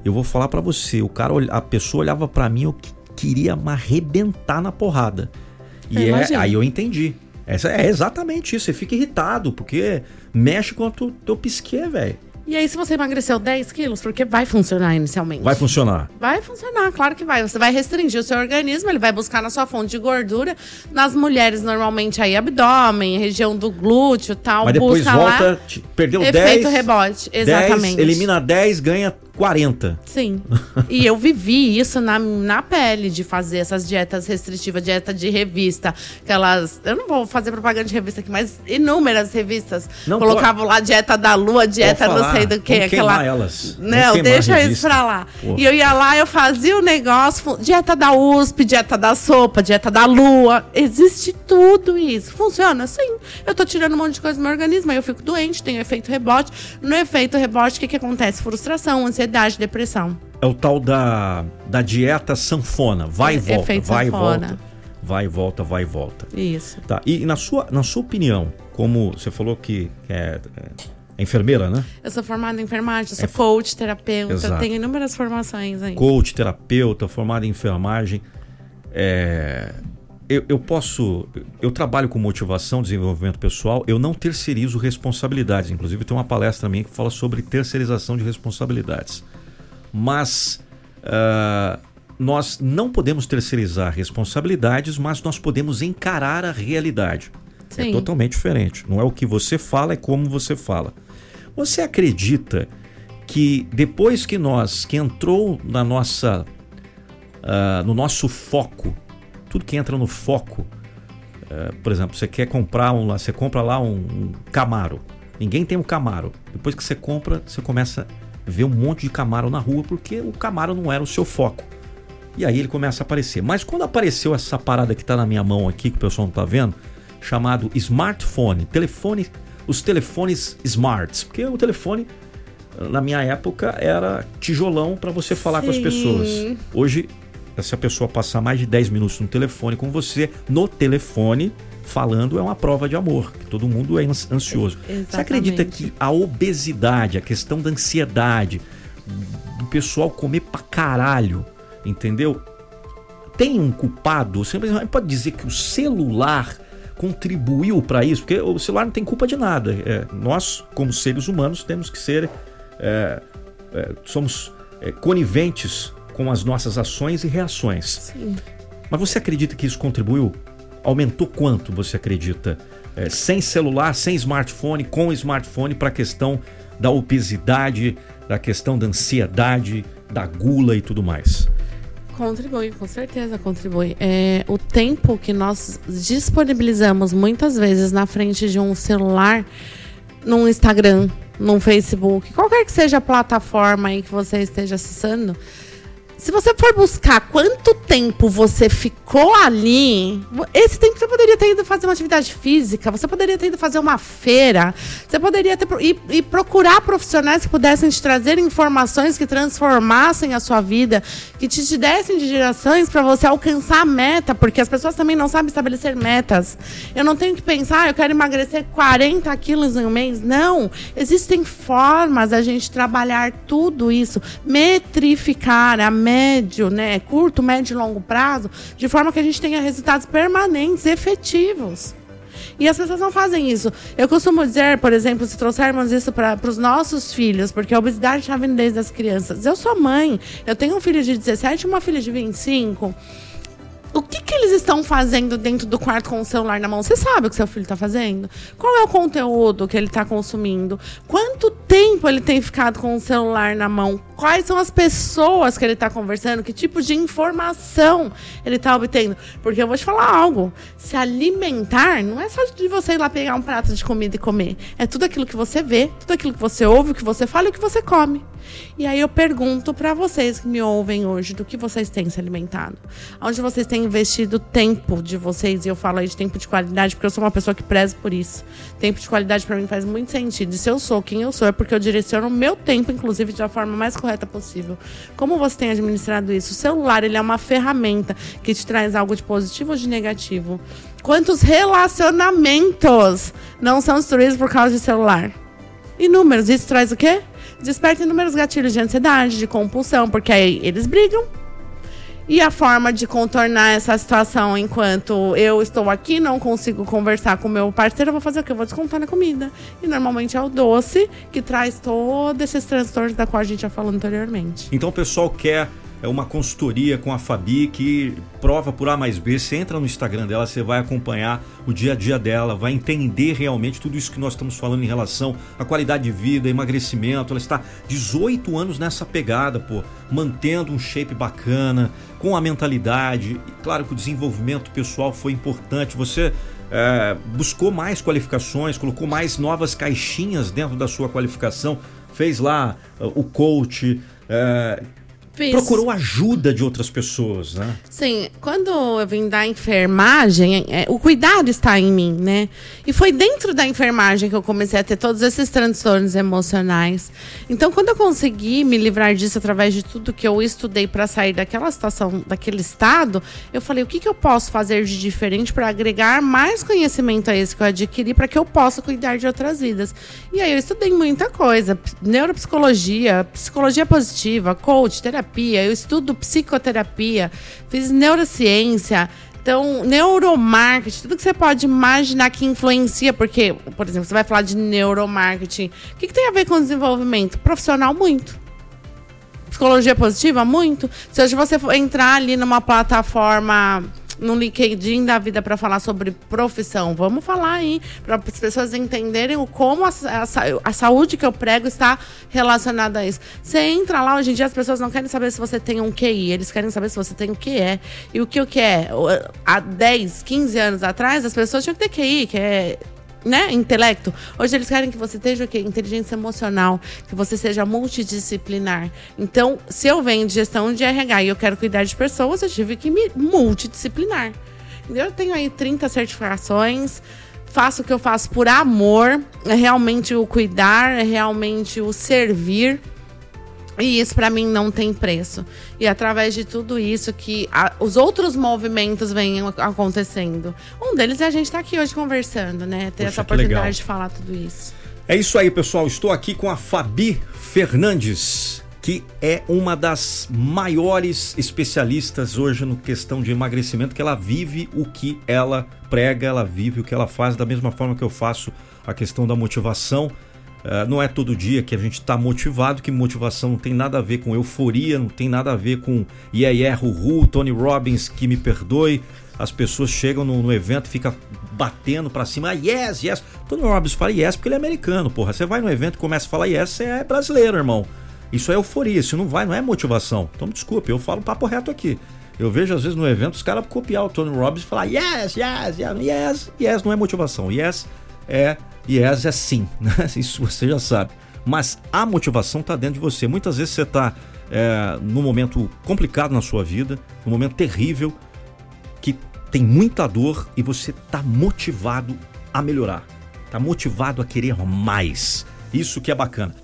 Eu vou falar para você, o cara, a pessoa olhava para mim, eu queria me arrebentar na porrada. E é, aí eu entendi. Essa é exatamente isso. Você fica irritado, porque mexe com o teu, teu psique, velho. E aí, se você emagreceu 10 quilos, porque vai funcionar inicialmente. Vai funcionar. Vai funcionar, claro que vai. Você vai restringir o seu organismo, ele vai buscar na sua fonte de gordura. Nas mulheres, normalmente, aí abdômen, região do glúteo tal. Mas depois volta, lá, perdeu efeito 10. Efeito rebote, exatamente. 10, elimina 10, ganha 40. Sim. e eu vivi isso na, na pele de fazer essas dietas restritivas, dieta de revista. Aquelas. Eu não vou fazer propaganda de revista aqui, mas inúmeras revistas. Não Colocavam lá dieta da lua, dieta não sei do que. Aquela. Elas. Não, deixa isso pra lá. Pô. E eu ia lá, eu fazia o negócio, dieta da USP, dieta da sopa, dieta da lua. Existe tudo isso. Funciona? Sim. Eu tô tirando um monte de coisa do meu organismo, aí eu fico doente, tenho efeito rebote. No efeito rebote, o que, que acontece? Frustração, ansiedade, depressão. É o tal da, da dieta sanfona. Vai e volta, Efeito vai sanfona. e volta. Vai e volta, vai e volta. Isso. Tá. E na sua, na sua opinião, como você falou que é, é enfermeira, né? Eu sou formada em enfermagem, sou é, coach, terapeuta, exato. tenho inúmeras formações aí. Coach, terapeuta, formada em enfermagem. É, eu, eu, posso. Eu trabalho com motivação, desenvolvimento pessoal, eu não terceirizo responsabilidades. Inclusive, tem uma palestra minha que fala sobre terceirização de responsabilidades. Mas uh, nós não podemos terceirizar responsabilidades, mas nós podemos encarar a realidade. É Sim. É totalmente diferente. Não é o que você fala, é como você fala. Você acredita que depois que nós, que entrou na nossa, uh, no nosso foco, tudo que entra no foco. É, por exemplo, você quer comprar um lá, você compra lá um, um Camaro. Ninguém tem um Camaro. Depois que você compra, você começa a ver um monte de Camaro na rua porque o Camaro não era o seu foco. E aí ele começa a aparecer. Mas quando apareceu essa parada que está na minha mão aqui, que o pessoal não está vendo, chamado smartphone, telefone, os telefones smarts, porque o telefone na minha época era tijolão para você falar Sim. com as pessoas. Hoje se a pessoa passar mais de 10 minutos no telefone com você, no telefone, falando, é uma prova de amor, que todo mundo é ansioso. Exatamente. Você acredita que a obesidade, a questão da ansiedade, do pessoal comer pra caralho, entendeu? Tem um culpado? Você pode dizer que o celular contribuiu para isso, porque o celular não tem culpa de nada. É, nós, como seres humanos, temos que ser. É, é, somos é, coniventes com as nossas ações e reações. Sim. Mas você acredita que isso contribuiu? Aumentou quanto, você acredita? É, sem celular, sem smartphone, com smartphone, para a questão da obesidade, da questão da ansiedade, da gula e tudo mais? Contribui, com certeza contribui. É, o tempo que nós disponibilizamos muitas vezes na frente de um celular, num Instagram, num Facebook, qualquer que seja a plataforma aí que você esteja acessando, se você for buscar quanto tempo você ficou ali, esse tempo você poderia ter ido fazer uma atividade física, você poderia ter ido fazer uma feira, você poderia ter e, procurar profissionais que pudessem te trazer informações que transformassem a sua vida, que te, te dessem de direções para você alcançar a meta, porque as pessoas também não sabem estabelecer metas. Eu não tenho que pensar, ah, eu quero emagrecer 40 quilos em um mês. Não. Existem formas da gente trabalhar tudo isso, metrificar a meta médio, né, curto, médio e longo prazo, de forma que a gente tenha resultados permanentes, efetivos. E as pessoas não fazem isso. Eu costumo dizer, por exemplo, se trouxermos isso para os nossos filhos, porque a obesidade está vindo desde as crianças. Eu sou mãe, eu tenho um filho de 17 e uma filha de 25 o que, que eles estão fazendo dentro do quarto com o celular na mão? Você sabe o que seu filho está fazendo? Qual é o conteúdo que ele está consumindo? Quanto tempo ele tem ficado com o celular na mão? Quais são as pessoas que ele está conversando? Que tipo de informação ele está obtendo? Porque eu vou te falar algo. Se alimentar não é só de você ir lá pegar um prato de comida e comer. É tudo aquilo que você vê, tudo aquilo que você ouve, o que você fala e o que você come. E aí eu pergunto para vocês que me ouvem hoje, do que vocês têm se alimentado? Onde vocês têm investido tempo de vocês? E eu falo aí de tempo de qualidade, porque eu sou uma pessoa que prezo por isso. Tempo de qualidade para mim faz muito sentido. E se eu sou quem eu sou, é porque eu direciono o meu tempo, inclusive, de uma forma mais correta possível. Como você tem administrado isso? O celular, ele é uma ferramenta que te traz algo de positivo ou de negativo. Quantos relacionamentos não são destruídos por causa de celular? Inúmeros. Isso traz o quê? desperta inúmeros gatilhos de ansiedade, de compulsão, porque aí eles brigam. E a forma de contornar essa situação enquanto eu estou aqui, não consigo conversar com meu parceiro, eu vou fazer o quê? Eu vou descontar na comida. E normalmente é o doce que traz todos esses transtornos da qual a gente já falou anteriormente. Então o pessoal quer é uma consultoria com a Fabi que prova por A mais B. Você entra no Instagram dela, você vai acompanhar o dia a dia dela, vai entender realmente tudo isso que nós estamos falando em relação à qualidade de vida, emagrecimento. Ela está 18 anos nessa pegada, pô, mantendo um shape bacana, com a mentalidade. E claro que o desenvolvimento pessoal foi importante. Você é, buscou mais qualificações, colocou mais novas caixinhas dentro da sua qualificação, fez lá uh, o coach. É, Fiz. procurou ajuda de outras pessoas, né? Sim, quando eu vim da enfermagem, é, o cuidado está em mim, né? E foi dentro da enfermagem que eu comecei a ter todos esses transtornos emocionais. Então, quando eu consegui me livrar disso através de tudo que eu estudei para sair daquela situação, daquele estado, eu falei: o que, que eu posso fazer de diferente para agregar mais conhecimento a esse que eu adquiri para que eu possa cuidar de outras vidas? E aí eu estudei muita coisa: neuropsicologia, psicologia positiva, coach, terapia terapia, eu estudo psicoterapia, fiz neurociência. Então, neuromarketing, tudo que você pode imaginar que influencia, porque, por exemplo, você vai falar de neuromarketing. O que, que tem a ver com desenvolvimento? Profissional, muito. Psicologia positiva, muito. Se hoje você entrar ali numa plataforma no LinkedIn da vida para falar sobre profissão. Vamos falar aí, para as pessoas entenderem o como a, a, a, saúde que eu prego está relacionada a isso. Você entra lá, hoje em dia as pessoas não querem saber se você tem um QI, eles querem saber se você tem o que é. E o que o que é? Há 10, 15 anos atrás, as pessoas tinham que ter QI, que é né, intelecto. Hoje eles querem que você esteja o quê? Inteligência emocional, que você seja multidisciplinar. Então, se eu venho de gestão de RH e eu quero cuidar de pessoas, eu tive que me multidisciplinar. Eu tenho aí 30 certificações, faço o que eu faço por amor, é realmente o cuidar, é realmente o servir. E isso para mim não tem preço. E através de tudo isso que a, os outros movimentos vêm acontecendo. Um deles é a gente estar tá aqui hoje conversando, né? Ter Poxa, essa oportunidade de falar tudo isso. É isso aí, pessoal. Estou aqui com a Fabi Fernandes, que é uma das maiores especialistas hoje no questão de emagrecimento, que ela vive o que ela prega, ela vive o que ela faz da mesma forma que eu faço a questão da motivação Uh, não é todo dia que a gente está motivado, que motivação não tem nada a ver com euforia, não tem nada a ver com yeah, yeah, ru, Tony Robbins, que me perdoe. As pessoas chegam no, no evento ficam batendo para cima, ah, yes, yes. Tony Robbins fala yes porque ele é americano, porra. Você vai no evento e começa a falar yes, você é brasileiro, irmão. Isso é euforia, isso não vai, não é motivação. Então me desculpe, eu falo papo reto aqui. Eu vejo às vezes no evento os caras copiar o Tony Robbins e falar yes, yes, yes, yes, yes, não é motivação. Yes é yes é sim, né? Isso você já sabe. Mas a motivação está dentro de você. Muitas vezes você está é, num momento complicado na sua vida, num momento terrível, que tem muita dor e você está motivado a melhorar. Está motivado a querer mais. Isso que é bacana.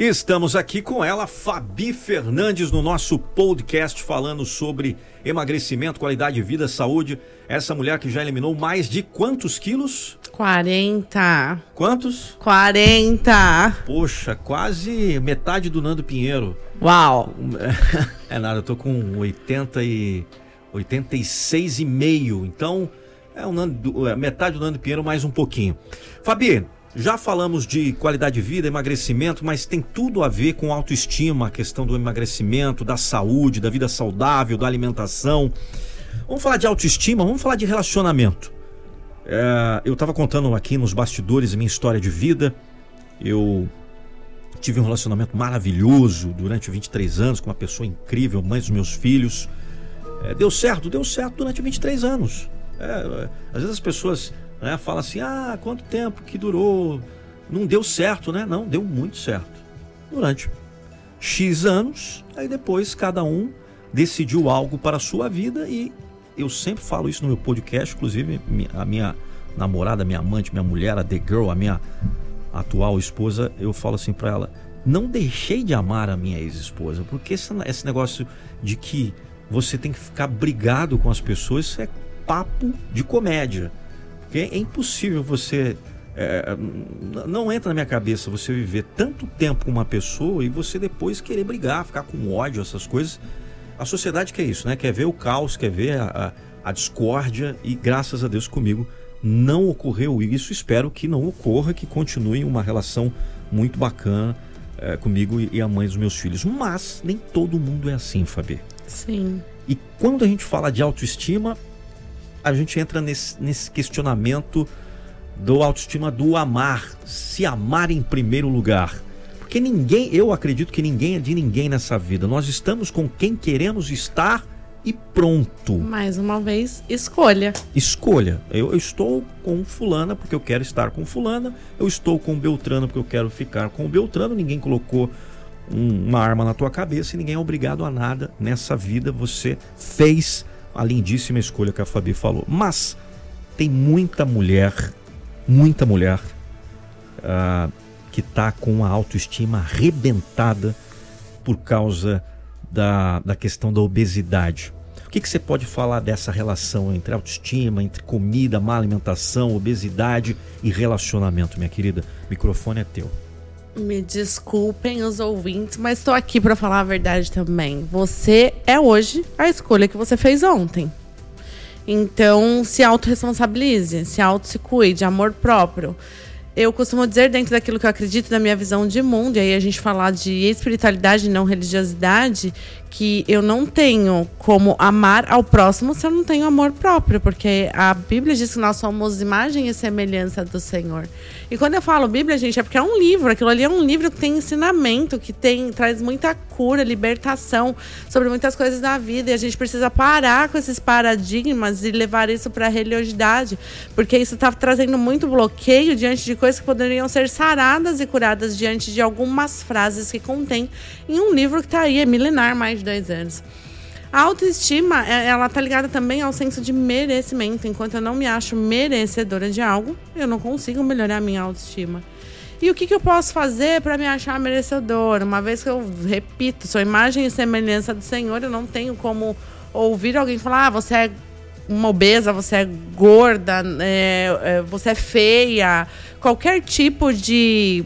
Estamos aqui com ela, Fabi Fernandes, no nosso podcast falando sobre emagrecimento, qualidade de vida, saúde. Essa mulher que já eliminou mais de quantos quilos? 40. Quantos? 40. Poxa, quase metade do Nando Pinheiro. Uau! É nada, eu tô com 80 e 86 e meio. Então, é, um Nando, é metade do Nando Pinheiro mais um pouquinho. Fabi, já falamos de qualidade de vida, emagrecimento, mas tem tudo a ver com autoestima, a questão do emagrecimento, da saúde, da vida saudável, da alimentação. Vamos falar de autoestima, vamos falar de relacionamento. É, eu estava contando aqui nos bastidores a minha história de vida. Eu tive um relacionamento maravilhoso durante 23 anos com uma pessoa incrível, mãe dos meus filhos. É, deu certo, deu certo durante 23 anos. É, às vezes as pessoas né? Fala assim: ah, quanto tempo que durou? Não deu certo, né? Não, deu muito certo. Durante X anos, aí depois cada um decidiu algo para a sua vida e eu sempre falo isso no meu podcast, inclusive a minha namorada, minha amante, minha mulher, a The Girl, a minha atual esposa, eu falo assim para ela: não deixei de amar a minha ex-esposa, porque esse, esse negócio de que você tem que ficar brigado com as pessoas, isso é papo de comédia. Porque é impossível você. É, não entra na minha cabeça você viver tanto tempo com uma pessoa e você depois querer brigar, ficar com ódio, essas coisas. A sociedade quer isso, né? Quer ver o caos, quer ver a, a, a discórdia e graças a Deus comigo não ocorreu isso. Espero que não ocorra, que continue uma relação muito bacana. é, comigo e a mãe dos meus filhos. Mas nem todo mundo é assim, Fabi. Sim. E quando a gente fala de autoestima, a gente entra nesse, nesse questionamento do autoestima do amar, se amar em primeiro lugar. Porque ninguém, eu acredito que ninguém é de ninguém nessa vida. Nós estamos com quem queremos estar e pronto. Mais uma vez, escolha. Escolha. Eu, eu, estou com fulana porque eu quero estar com fulana. Eu estou com Beltrano porque eu quero ficar com Beltrano. Ninguém colocou um, uma arma na tua cabeça e ninguém é obrigado a nada nessa vida. Você fez a lindíssima escolha que a Fabi falou. Mas tem muita mulher, muita mulher uh, que está com a autoestima arrebentada por causa da, da questão da obesidade. O que, que você pode falar dessa relação entre autoestima, entre comida, má alimentação, obesidade e relacionamento, minha querida? O microfone é teu. Me desculpem os ouvintes, mas estou aqui para falar a verdade também. Você é hoje a escolha que você fez ontem. Então, se autorresponsabilize, se auto se cuide, amor próprio eu costumo dizer, dentro daquilo que eu acredito, da minha visão de mundo, e aí a gente falar de espiritualidade e não religiosidade, que eu não tenho como amar ao próximo se eu não tenho amor próprio, porque a Bíblia diz que nós somos imagem e semelhança do Senhor. E quando eu falo Bíblia, gente, é porque é um livro, aquilo ali é um livro que tem ensinamento, que tem traz muita cura, libertação sobre muitas coisas da vida, e a gente precisa parar com esses paradigmas e levar isso para a religiosidade, porque isso está trazendo muito bloqueio diante de coisas que poderiam ser saradas e curadas diante de algumas frases que contém em um livro que está aí, é milenar, mais de dois anos. A autoestima, é, ela tá ligada também ao senso de merecimento. Enquanto eu não me acho merecedora de algo, eu não consigo melhorar a minha autoestima. E o que, que eu posso fazer para me achar merecedora? Uma vez que eu repito, sou imagem e semelhança do Senhor, eu não tenho como ouvir alguém falar: ah, você é uma obesa, você é gorda, é, é, você é feia. Qualquer tipo de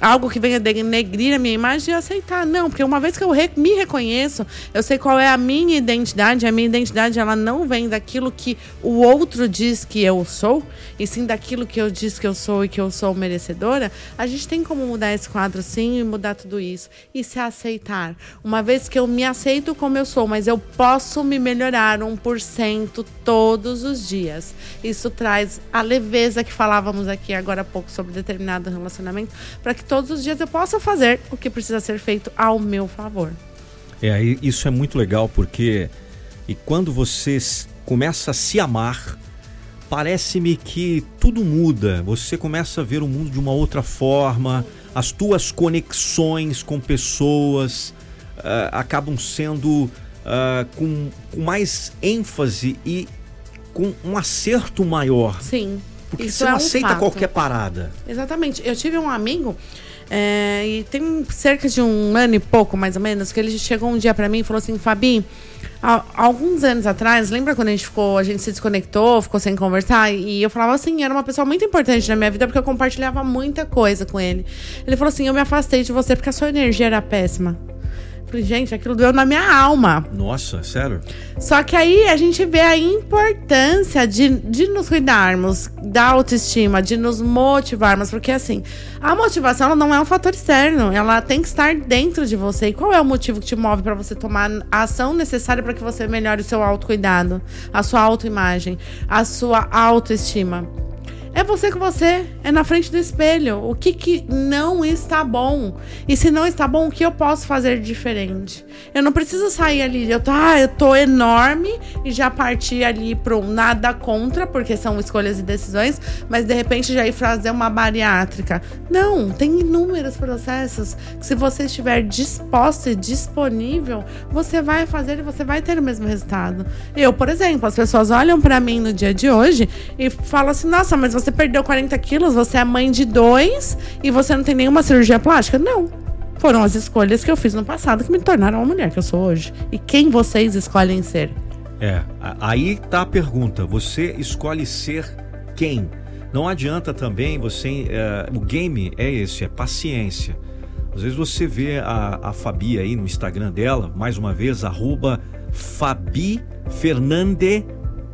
algo que venha denegrir a minha imagem e aceitar. Não, porque uma vez que eu re me reconheço, eu sei qual é a minha identidade. A minha identidade ela não vem daquilo que o outro diz que eu sou, e sim daquilo que eu disse que eu sou e que eu sou merecedora. A gente tem como mudar esse quadro sim e mudar tudo isso e se aceitar. Uma vez que eu me aceito como eu sou, mas eu posso me melhorar 1% todos os dias. Isso traz a leveza que falávamos aqui agora há pouco sobre determinado relacionamento, para que todos os dias eu possa fazer o que precisa ser feito ao meu favor. É, isso é muito legal porque e quando você começa a se amar, parece-me que tudo muda. Você começa a ver o mundo de uma outra forma, as tuas conexões com pessoas uh, acabam sendo uh, com, com mais ênfase e com um acerto maior. Sim. Porque Isso você não é um aceita fato. qualquer parada. Exatamente. Eu tive um amigo, é, e tem cerca de um ano e pouco, mais ou menos, que ele chegou um dia para mim e falou assim: Fabi, há, alguns anos atrás, lembra quando a gente ficou, a gente se desconectou, ficou sem conversar? E eu falava assim: era uma pessoa muito importante na minha vida porque eu compartilhava muita coisa com ele. Ele falou assim: eu me afastei de você porque a sua energia era péssima. Falei, gente, aquilo doeu na minha alma. Nossa, sério? Só que aí a gente vê a importância de, de nos cuidarmos da autoestima, de nos motivarmos, porque assim, a motivação ela não é um fator externo, ela tem que estar dentro de você. E qual é o motivo que te move para você tomar a ação necessária para que você melhore o seu autocuidado, a sua autoimagem, a sua autoestima? É você com você, é na frente do espelho. O que, que não está bom? E se não está bom, o que eu posso fazer diferente? Eu não preciso sair ali, eu tô, ah, eu tô enorme e já partir ali um nada contra, porque são escolhas e decisões, mas de repente já ir fazer uma bariátrica. Não, tem inúmeros processos que se você estiver disposto e disponível, você vai fazer e você vai ter o mesmo resultado. Eu, por exemplo, as pessoas olham para mim no dia de hoje e falam assim: "Nossa, mas você perdeu 40 quilos, você é mãe de dois e você não tem nenhuma cirurgia plástica? Não. Foram as escolhas que eu fiz no passado que me tornaram a mulher que eu sou hoje. E quem vocês escolhem ser? É, aí tá a pergunta. Você escolhe ser quem? Não adianta também você. Uh, o game é esse, é paciência. Às vezes você vê a, a Fabi aí no Instagram dela, mais uma vez, arroba Fabi Fernande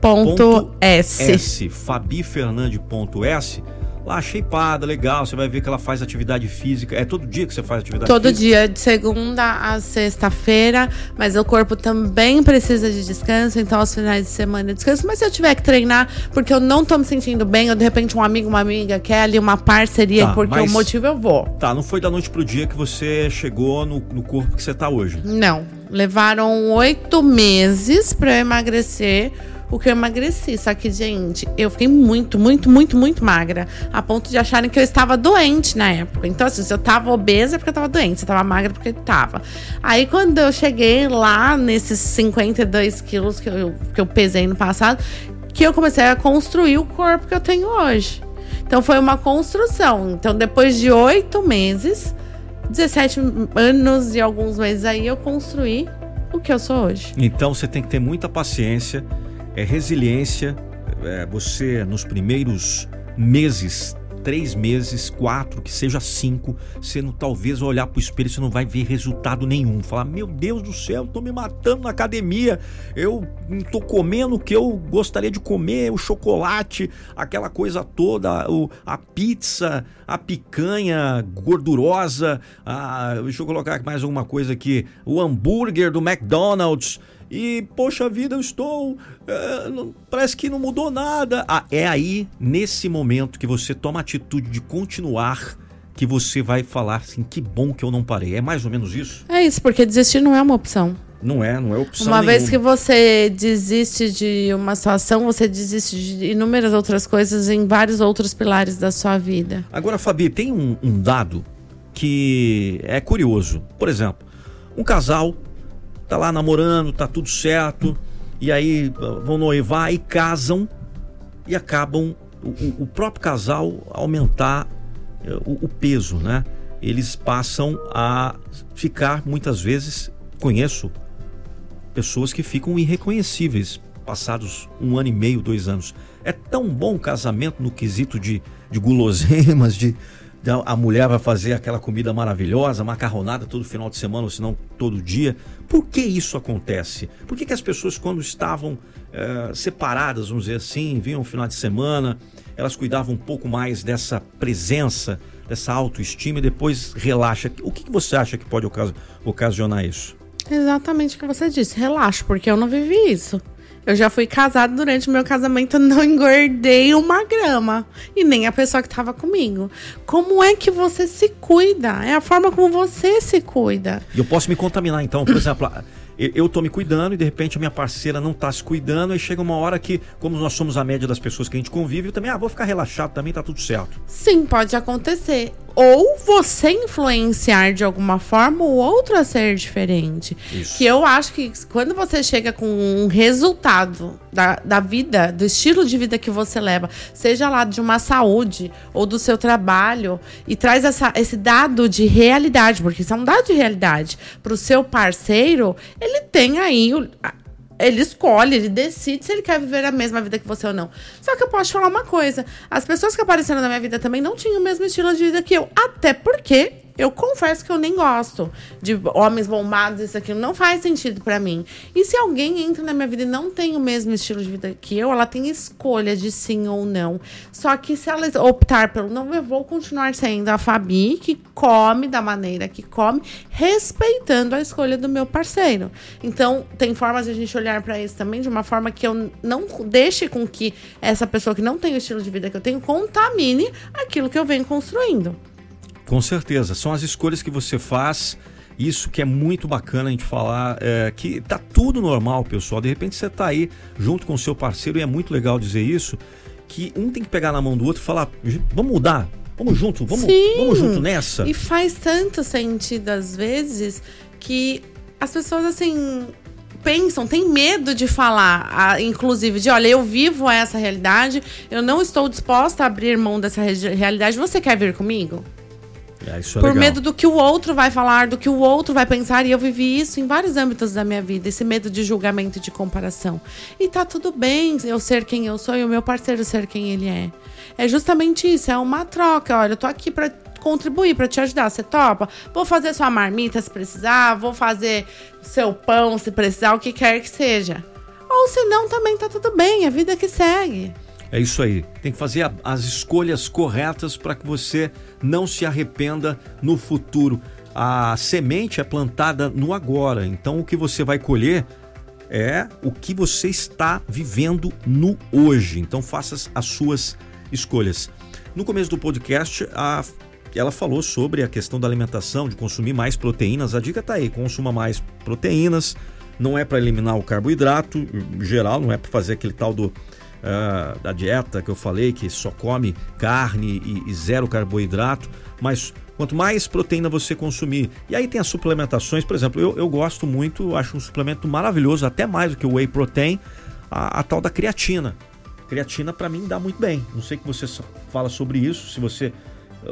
Ponto S. S. Fabi Fernande ponto S. lá shapeada, legal, você vai ver que ela faz atividade física. É todo dia que você faz atividade todo física? Todo dia, de segunda a sexta-feira, mas o corpo também precisa de descanso, então aos finais de semana eu descanso. Mas se eu tiver que treinar porque eu não tô me sentindo bem, ou de repente um amigo, uma amiga quer ali uma parceria, tá, porque o motivo eu vou. Tá, não foi da noite pro dia que você chegou no, no corpo que você tá hoje? Não. Levaram oito meses para eu emagrecer o que eu emagreci. Só que, gente, eu fiquei muito, muito, muito, muito magra. A ponto de acharem que eu estava doente na época. Então, assim, se eu tava obesa é porque eu tava doente. Se eu tava magra é porque eu tava. Aí, quando eu cheguei lá nesses 52 quilos que eu, que eu pesei no passado, que eu comecei a construir o corpo que eu tenho hoje. Então, foi uma construção. Então, depois de oito meses, 17 anos e alguns meses aí, eu construí o que eu sou hoje. Então, você tem que ter muita paciência é resiliência. É, você, nos primeiros meses, três meses, quatro, que seja cinco, você não, talvez olhar para o espelho você não vai ver resultado nenhum. Falar, meu Deus do céu, estou me matando na academia, eu não estou comendo o que eu gostaria de comer, o chocolate, aquela coisa toda, o, a pizza, a picanha gordurosa, a, deixa eu colocar mais alguma coisa aqui, o hambúrguer do McDonald's e, poxa vida, eu estou. É, não, parece que não mudou nada. Ah, é aí, nesse momento, que você toma a atitude de continuar, que você vai falar assim: que bom que eu não parei. É mais ou menos isso? É isso, porque desistir não é uma opção. Não é, não é opção. Uma nenhuma. vez que você desiste de uma situação, você desiste de inúmeras outras coisas em vários outros pilares da sua vida. Agora, Fabi, tem um, um dado que é curioso. Por exemplo, um casal tá lá namorando, tá tudo certo, e aí ah, vão noivar e casam e acabam o, o próprio casal aumentar eh, o, o, peso, né? Eles passam a ficar muitas vezes, conheço pessoas que ficam irreconhecíveis passados um ano e meio, dois anos. É tão bom o casamento no quesito de, de guloseimas, de, então, a mulher vai fazer aquela comida maravilhosa, macarronada todo final de semana, ou se não todo dia. Por que isso acontece? Por que, que as pessoas, quando estavam é, separadas, vamos dizer assim, vinham no final de semana, elas cuidavam um pouco mais dessa presença, dessa autoestima e depois relaxa? O que, que você acha que pode ocasionar isso? Exatamente o que você disse, relaxa, porque eu não vivi isso. Eu já fui casada durante o meu casamento, não engordei uma grama. E nem a pessoa que estava comigo. Como é que você se cuida? É a forma como você se cuida. E eu posso me contaminar, então, por exemplo eu tô me cuidando e de repente a minha parceira não tá se cuidando, e chega uma hora que, como nós somos a média das pessoas que a gente convive, eu também, ah, vou ficar relaxado também, tá tudo certo. Sim, pode acontecer ou você influenciar de alguma forma o outro a ser diferente. Isso. Que eu acho que quando você chega com um resultado da, da vida, do estilo de vida que você leva, seja lá de uma saúde ou do seu trabalho, e traz essa, esse dado de realidade, porque isso é um dado de realidade, para o seu parceiro, ele tem aí ele escolhe, ele decide se ele quer viver a mesma vida que você ou não. Só que eu posso te falar uma coisa: as pessoas que apareceram na minha vida também não tinham o mesmo estilo de vida que eu. Até porque eu confesso que eu nem gosto de homens bombados, isso aqui não faz sentido para mim. E se alguém entra na minha vida e não tem o mesmo estilo de vida que eu, ela tem escolha de sim ou não. Só que se ela optar pelo não, eu vou continuar sendo a Fabi, que come da maneira que come, respeitando a escolha do meu parceiro. Então, tem formas de a gente olhar para isso também de uma forma que eu não deixe com que essa pessoa que não tem o estilo de vida que eu tenho contamine aquilo que eu venho construindo. Com certeza, são as escolhas que você faz. Isso que é muito bacana a gente falar, é, que tá tudo normal, pessoal. De repente você tá aí junto com o seu parceiro e é muito legal dizer isso, que um tem que pegar na mão do outro e falar, vamos mudar, vamos junto, vamos, vamos junto nessa. E faz tanto sentido às vezes que as pessoas assim pensam, têm medo de falar, inclusive de, olha, eu vivo essa realidade, eu não estou disposta a abrir mão dessa realidade. Você quer vir comigo? É, é por legal. medo do que o outro vai falar, do que o outro vai pensar. E eu vivi isso em vários âmbitos da minha vida, esse medo de julgamento e de comparação. E tá tudo bem eu ser quem eu sou e o meu parceiro ser quem ele é. É justamente isso, é uma troca. Olha, eu tô aqui para contribuir, para te ajudar. Você topa? Vou fazer sua marmita se precisar, vou fazer seu pão se precisar, o que quer que seja. Ou se não, também tá tudo bem, a vida que segue. É isso aí. Tem que fazer a, as escolhas corretas para que você não se arrependa no futuro. A semente é plantada no agora, então o que você vai colher é o que você está vivendo no hoje. Então faça as suas escolhas. No começo do podcast, a, ela falou sobre a questão da alimentação, de consumir mais proteínas. A dica está aí: consuma mais proteínas. Não é para eliminar o carboidrato geral, não é para fazer aquele tal do uh, da dieta que eu falei, que só come carne e, e zero carboidrato, mas quanto mais proteína você consumir. E aí tem as suplementações, por exemplo, eu, eu gosto muito, acho um suplemento maravilhoso, até mais do que o whey protein, a, a tal da creatina. Creatina para mim dá muito bem. Não sei que você fala sobre isso, se você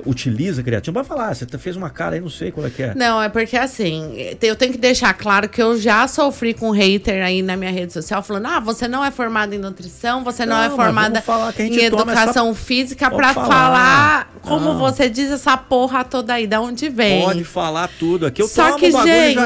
utiliza creatina. Vai falar, você fez uma cara aí, não sei qual é que é. Não, é porque assim, eu tenho que deixar claro que eu já sofri com hater aí na minha rede social falando: ah, você não é formada em nutrição, você não, é não é formada em educação essa... física para falar, falar como não. você diz essa porra toda aí, da onde vem. Pode falar tudo. Aqui eu Só que, gente,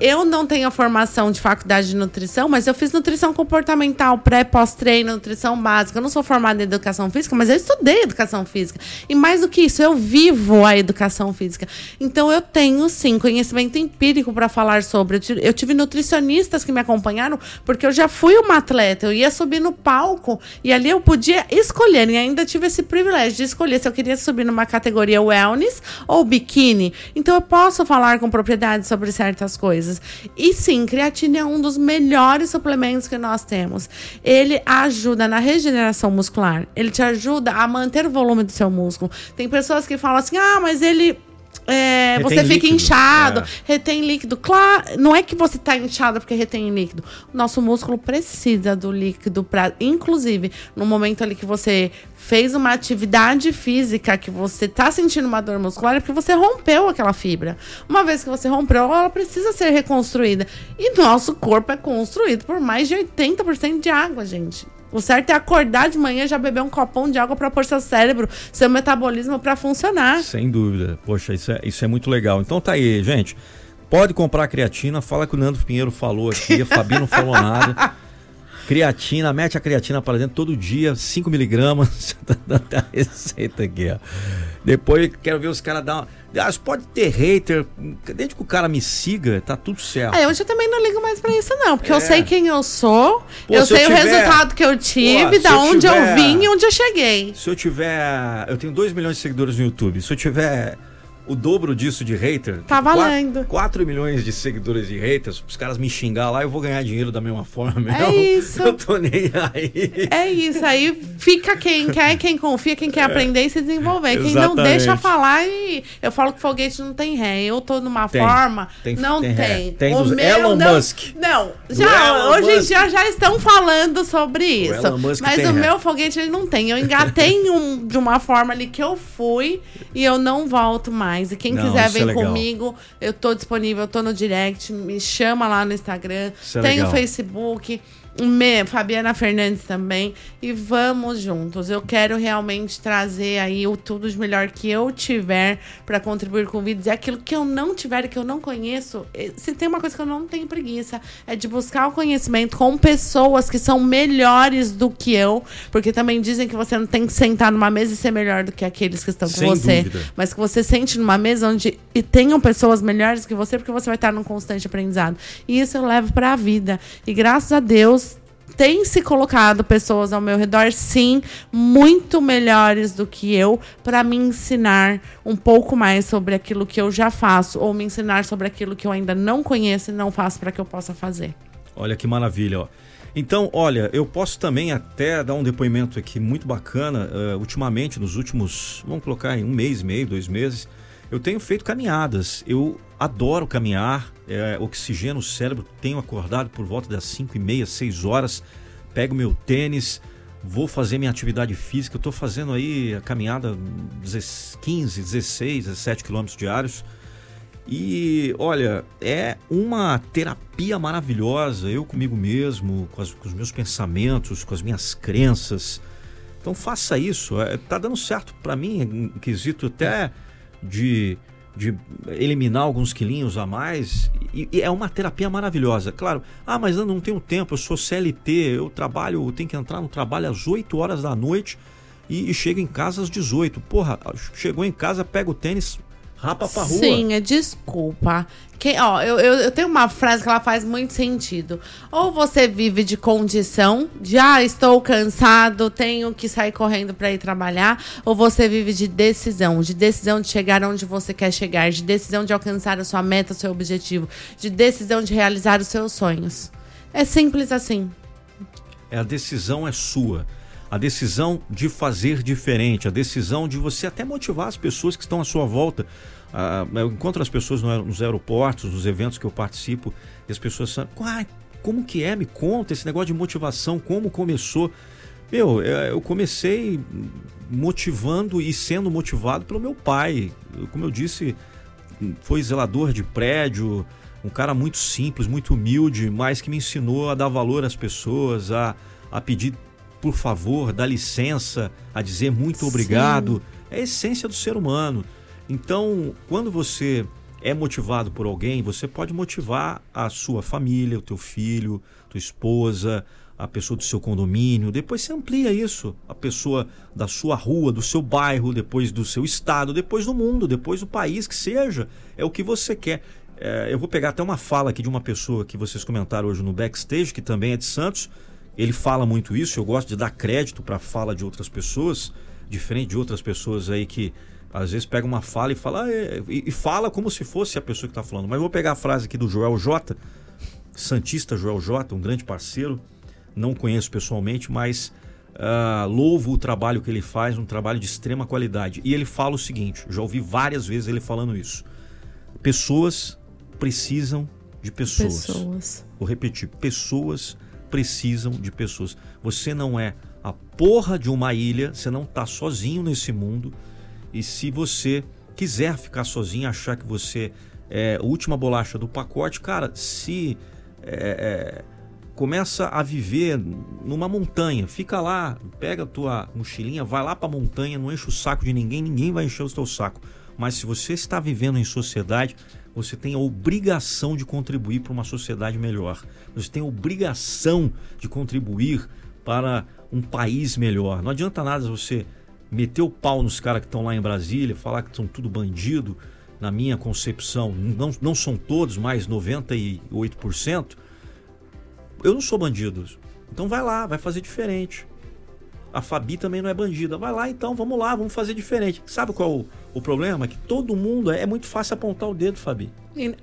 eu não tenho a formação de faculdade de nutrição, mas eu fiz nutrição comportamental, pré, pós-treino, nutrição básica. Eu não sou formada em educação física, mas eu estudei educação física. E mais do que isso, eu vivo a educação física. Então eu tenho sim conhecimento empírico para falar sobre. Eu tive nutricionistas que me acompanharam porque eu já fui uma atleta, eu ia subir no palco e ali eu podia escolher e ainda tive esse privilégio de escolher se eu queria subir numa categoria wellness ou biquíni. Então eu posso falar com propriedade sobre certas coisas. E sim, creatina é um dos melhores suplementos que nós temos. Ele ajuda na regeneração muscular. Ele te ajuda a manter o volume do seu músculo. Tem pessoas pessoas que falam assim: ah, mas ele é, você fica líquido. inchado, é. retém líquido. Claro, não é que você está inchado porque retém líquido. O nosso músculo precisa do líquido para, inclusive, no momento ali que você fez uma atividade física, que você está sentindo uma dor muscular, é porque você rompeu aquela fibra. Uma vez que você rompeu, ela precisa ser reconstruída. E nosso corpo é construído por mais de 80% de água, gente. O certo é acordar de manhã e já beber um copão de água para pôr seu cérebro, seu metabolismo para funcionar. Sem dúvida. Poxa, isso é, isso é muito legal. Então tá aí, gente. Pode comprar creatina, fala que o Nando Pinheiro falou aqui, a Fabi não falou nada. Creatina, mete a creatina para dentro todo dia, 5 miligramas. a receita aqui, ó. Depois quero ver os caras dar uma Aliás, pode ter hater, desde que o cara me siga, tá tudo certo. É, hoje eu também não ligo mais pra isso, não. Porque é. eu sei quem eu sou, Pô, eu sei eu tiver... o resultado que eu tive, Pô, da eu onde tiver... eu vim e onde eu cheguei. Se eu tiver. Eu tenho 2 milhões de seguidores no YouTube. Se eu tiver o dobro disso de hater. Tá valendo. 4, milhões de seguidores de haters, os caras me xingar lá, eu vou ganhar dinheiro da mesma forma. É não, isso. Eu tô nem aí. É isso. Aí fica quem quer, quem confia, quem quer é. aprender e se desenvolver. Quem não deixa falar e. Eu falo que foguete não tem ré. Eu tô numa tem, forma. Tem, não tem. Tem, tem o meu, Elon não, Musk. Não, já, hoje em dia já estão falando sobre isso. mas o ré. meu foguete ele não tem. Eu engatei um, de uma forma ali que eu fui e eu não volto mais E quem Não, quiser vir é comigo, eu tô disponível, eu tô no direct, me chama lá no Instagram, isso tem é o Facebook. Me, Fabiana Fernandes também. E vamos juntos. Eu quero realmente trazer aí o tudo de melhor que eu tiver para contribuir com vídeos. E aquilo que eu não tiver, que eu não conheço. Se tem uma coisa que eu não tenho preguiça, é de buscar o conhecimento com pessoas que são melhores do que eu. Porque também dizem que você não tem que sentar numa mesa e ser melhor do que aqueles que estão com Sem você. Dúvida. Mas que você sente numa mesa onde e tenham pessoas melhores que você, porque você vai estar num constante aprendizado. E isso eu levo para a vida. E graças a Deus tem se colocado pessoas ao meu redor, sim, muito melhores do que eu, para me ensinar um pouco mais sobre aquilo que eu já faço, ou me ensinar sobre aquilo que eu ainda não conheço e não faço para que eu possa fazer. Olha que maravilha, ó. Então, olha, eu posso também até dar um depoimento aqui muito bacana. Uh, ultimamente, nos últimos, vamos colocar em um mês, meio, dois meses, eu tenho feito caminhadas. Eu adoro caminhar, é, oxigeno o cérebro. Tenho acordado por volta das 5 e meia, 6 horas. Pego meu tênis, vou fazer minha atividade física. Estou fazendo aí a caminhada 15, 16, 17 quilômetros diários. E olha, é uma terapia maravilhosa. Eu comigo mesmo, com, as, com, os meus pensamentos, com as minhas crenças. Então faça isso. É, tá dando certo para mim, em quesito até de de eliminar alguns quilinhos a mais. E, e, é uma terapia maravilhosa. Claro, ah, mas eu não tenho tempo, eu sou CLT, eu trabalho, eu tenho que entrar no trabalho às 8 horas da noite e, e chego em casa às 18. Porra, chegou em casa, pega o tênis, rapa pra rua. Sim, é desculpa. Que, ó, eu, eu, eu, tenho uma frase que ela faz muito sentido. Ou você vive de condição, de ah, estou cansado, tenho que sair correndo para ir trabalhar, ou você vive de decisão, de decisão de chegar onde você quer chegar, de decisão de alcançar a sua meta, o seu objetivo, de decisão de realizar os seus sonhos. É simples assim. É a decisão é sua a decisão de fazer diferente, a decisão de você até motivar as pessoas que estão à sua volta. Ah, eu encontro as pessoas nos aeroportos, nos eventos que eu participo, e as pessoas falam, ah, como que é? Me conta esse negócio de motivação, como começou? Meu, é, eu comecei motivando e sendo motivado pelo meu pai. Como eu disse, foi zelador de prédio, um cara muito simples, muito humilde, mas que me ensinou a dar valor às pessoas, a, a pedir por favor, dá licença, a dizer muito obrigado. Sim. É a essência do ser humano. Então, quando você é motivado por alguém, você pode motivar a sua família, o teu filho, tua esposa, a pessoa do seu condomínio. Depois você amplia isso, a pessoa da sua rua, do seu bairro, depois do seu estado, depois do mundo, depois do país que seja. É o que você quer. É, eu vou pegar até uma fala aqui de uma pessoa que vocês comentaram hoje no backstage, que também é de Santos ele fala muito isso, eu gosto de dar crédito para a fala de outras pessoas, diferente de outras pessoas aí que às vezes pega uma fala e fala, ah, é, e, e, fala como se fosse a pessoa que está falando. Mas vou pegar a frase aqui do Joel J, Santista Joel J, um grande parceiro, não conheço pessoalmente, mas uh, louvo o trabalho que ele faz, um trabalho de extrema qualidade. E ele fala o seguinte: já ouvi várias vezes ele falando isso. Pessoas precisam de pessoas. pessoas. Vou repetir: pessoas precisam de pessoas. Você não é a porra de uma ilha, você não está sozinho nesse mundo. E se você quiser ficar sozinho, achar que você é a última bolacha do pacote, cara, se é, é, começa a viver numa montanha, fica lá, pega a tua mochilinha, vai lá para a montanha, não enche o saco de ninguém, ninguém vai encher o teu saco. Mas se você está vivendo em sociedade, você tem a obrigação de contribuir para uma sociedade melhor. Você tem a obrigação de contribuir para um país melhor. Não adianta nada você meter o pau nos caras que estão lá em Brasília, falar que são tudo bandido, na minha concepção, não, não são todos, mas 98%. Eu não sou bandido. Então vai lá, vai fazer diferente. A Fabi também não é bandida. Vai lá então, vamos lá, vamos fazer diferente. Sabe qual o, o problema? Que todo mundo é, é muito fácil apontar o dedo, Fabi.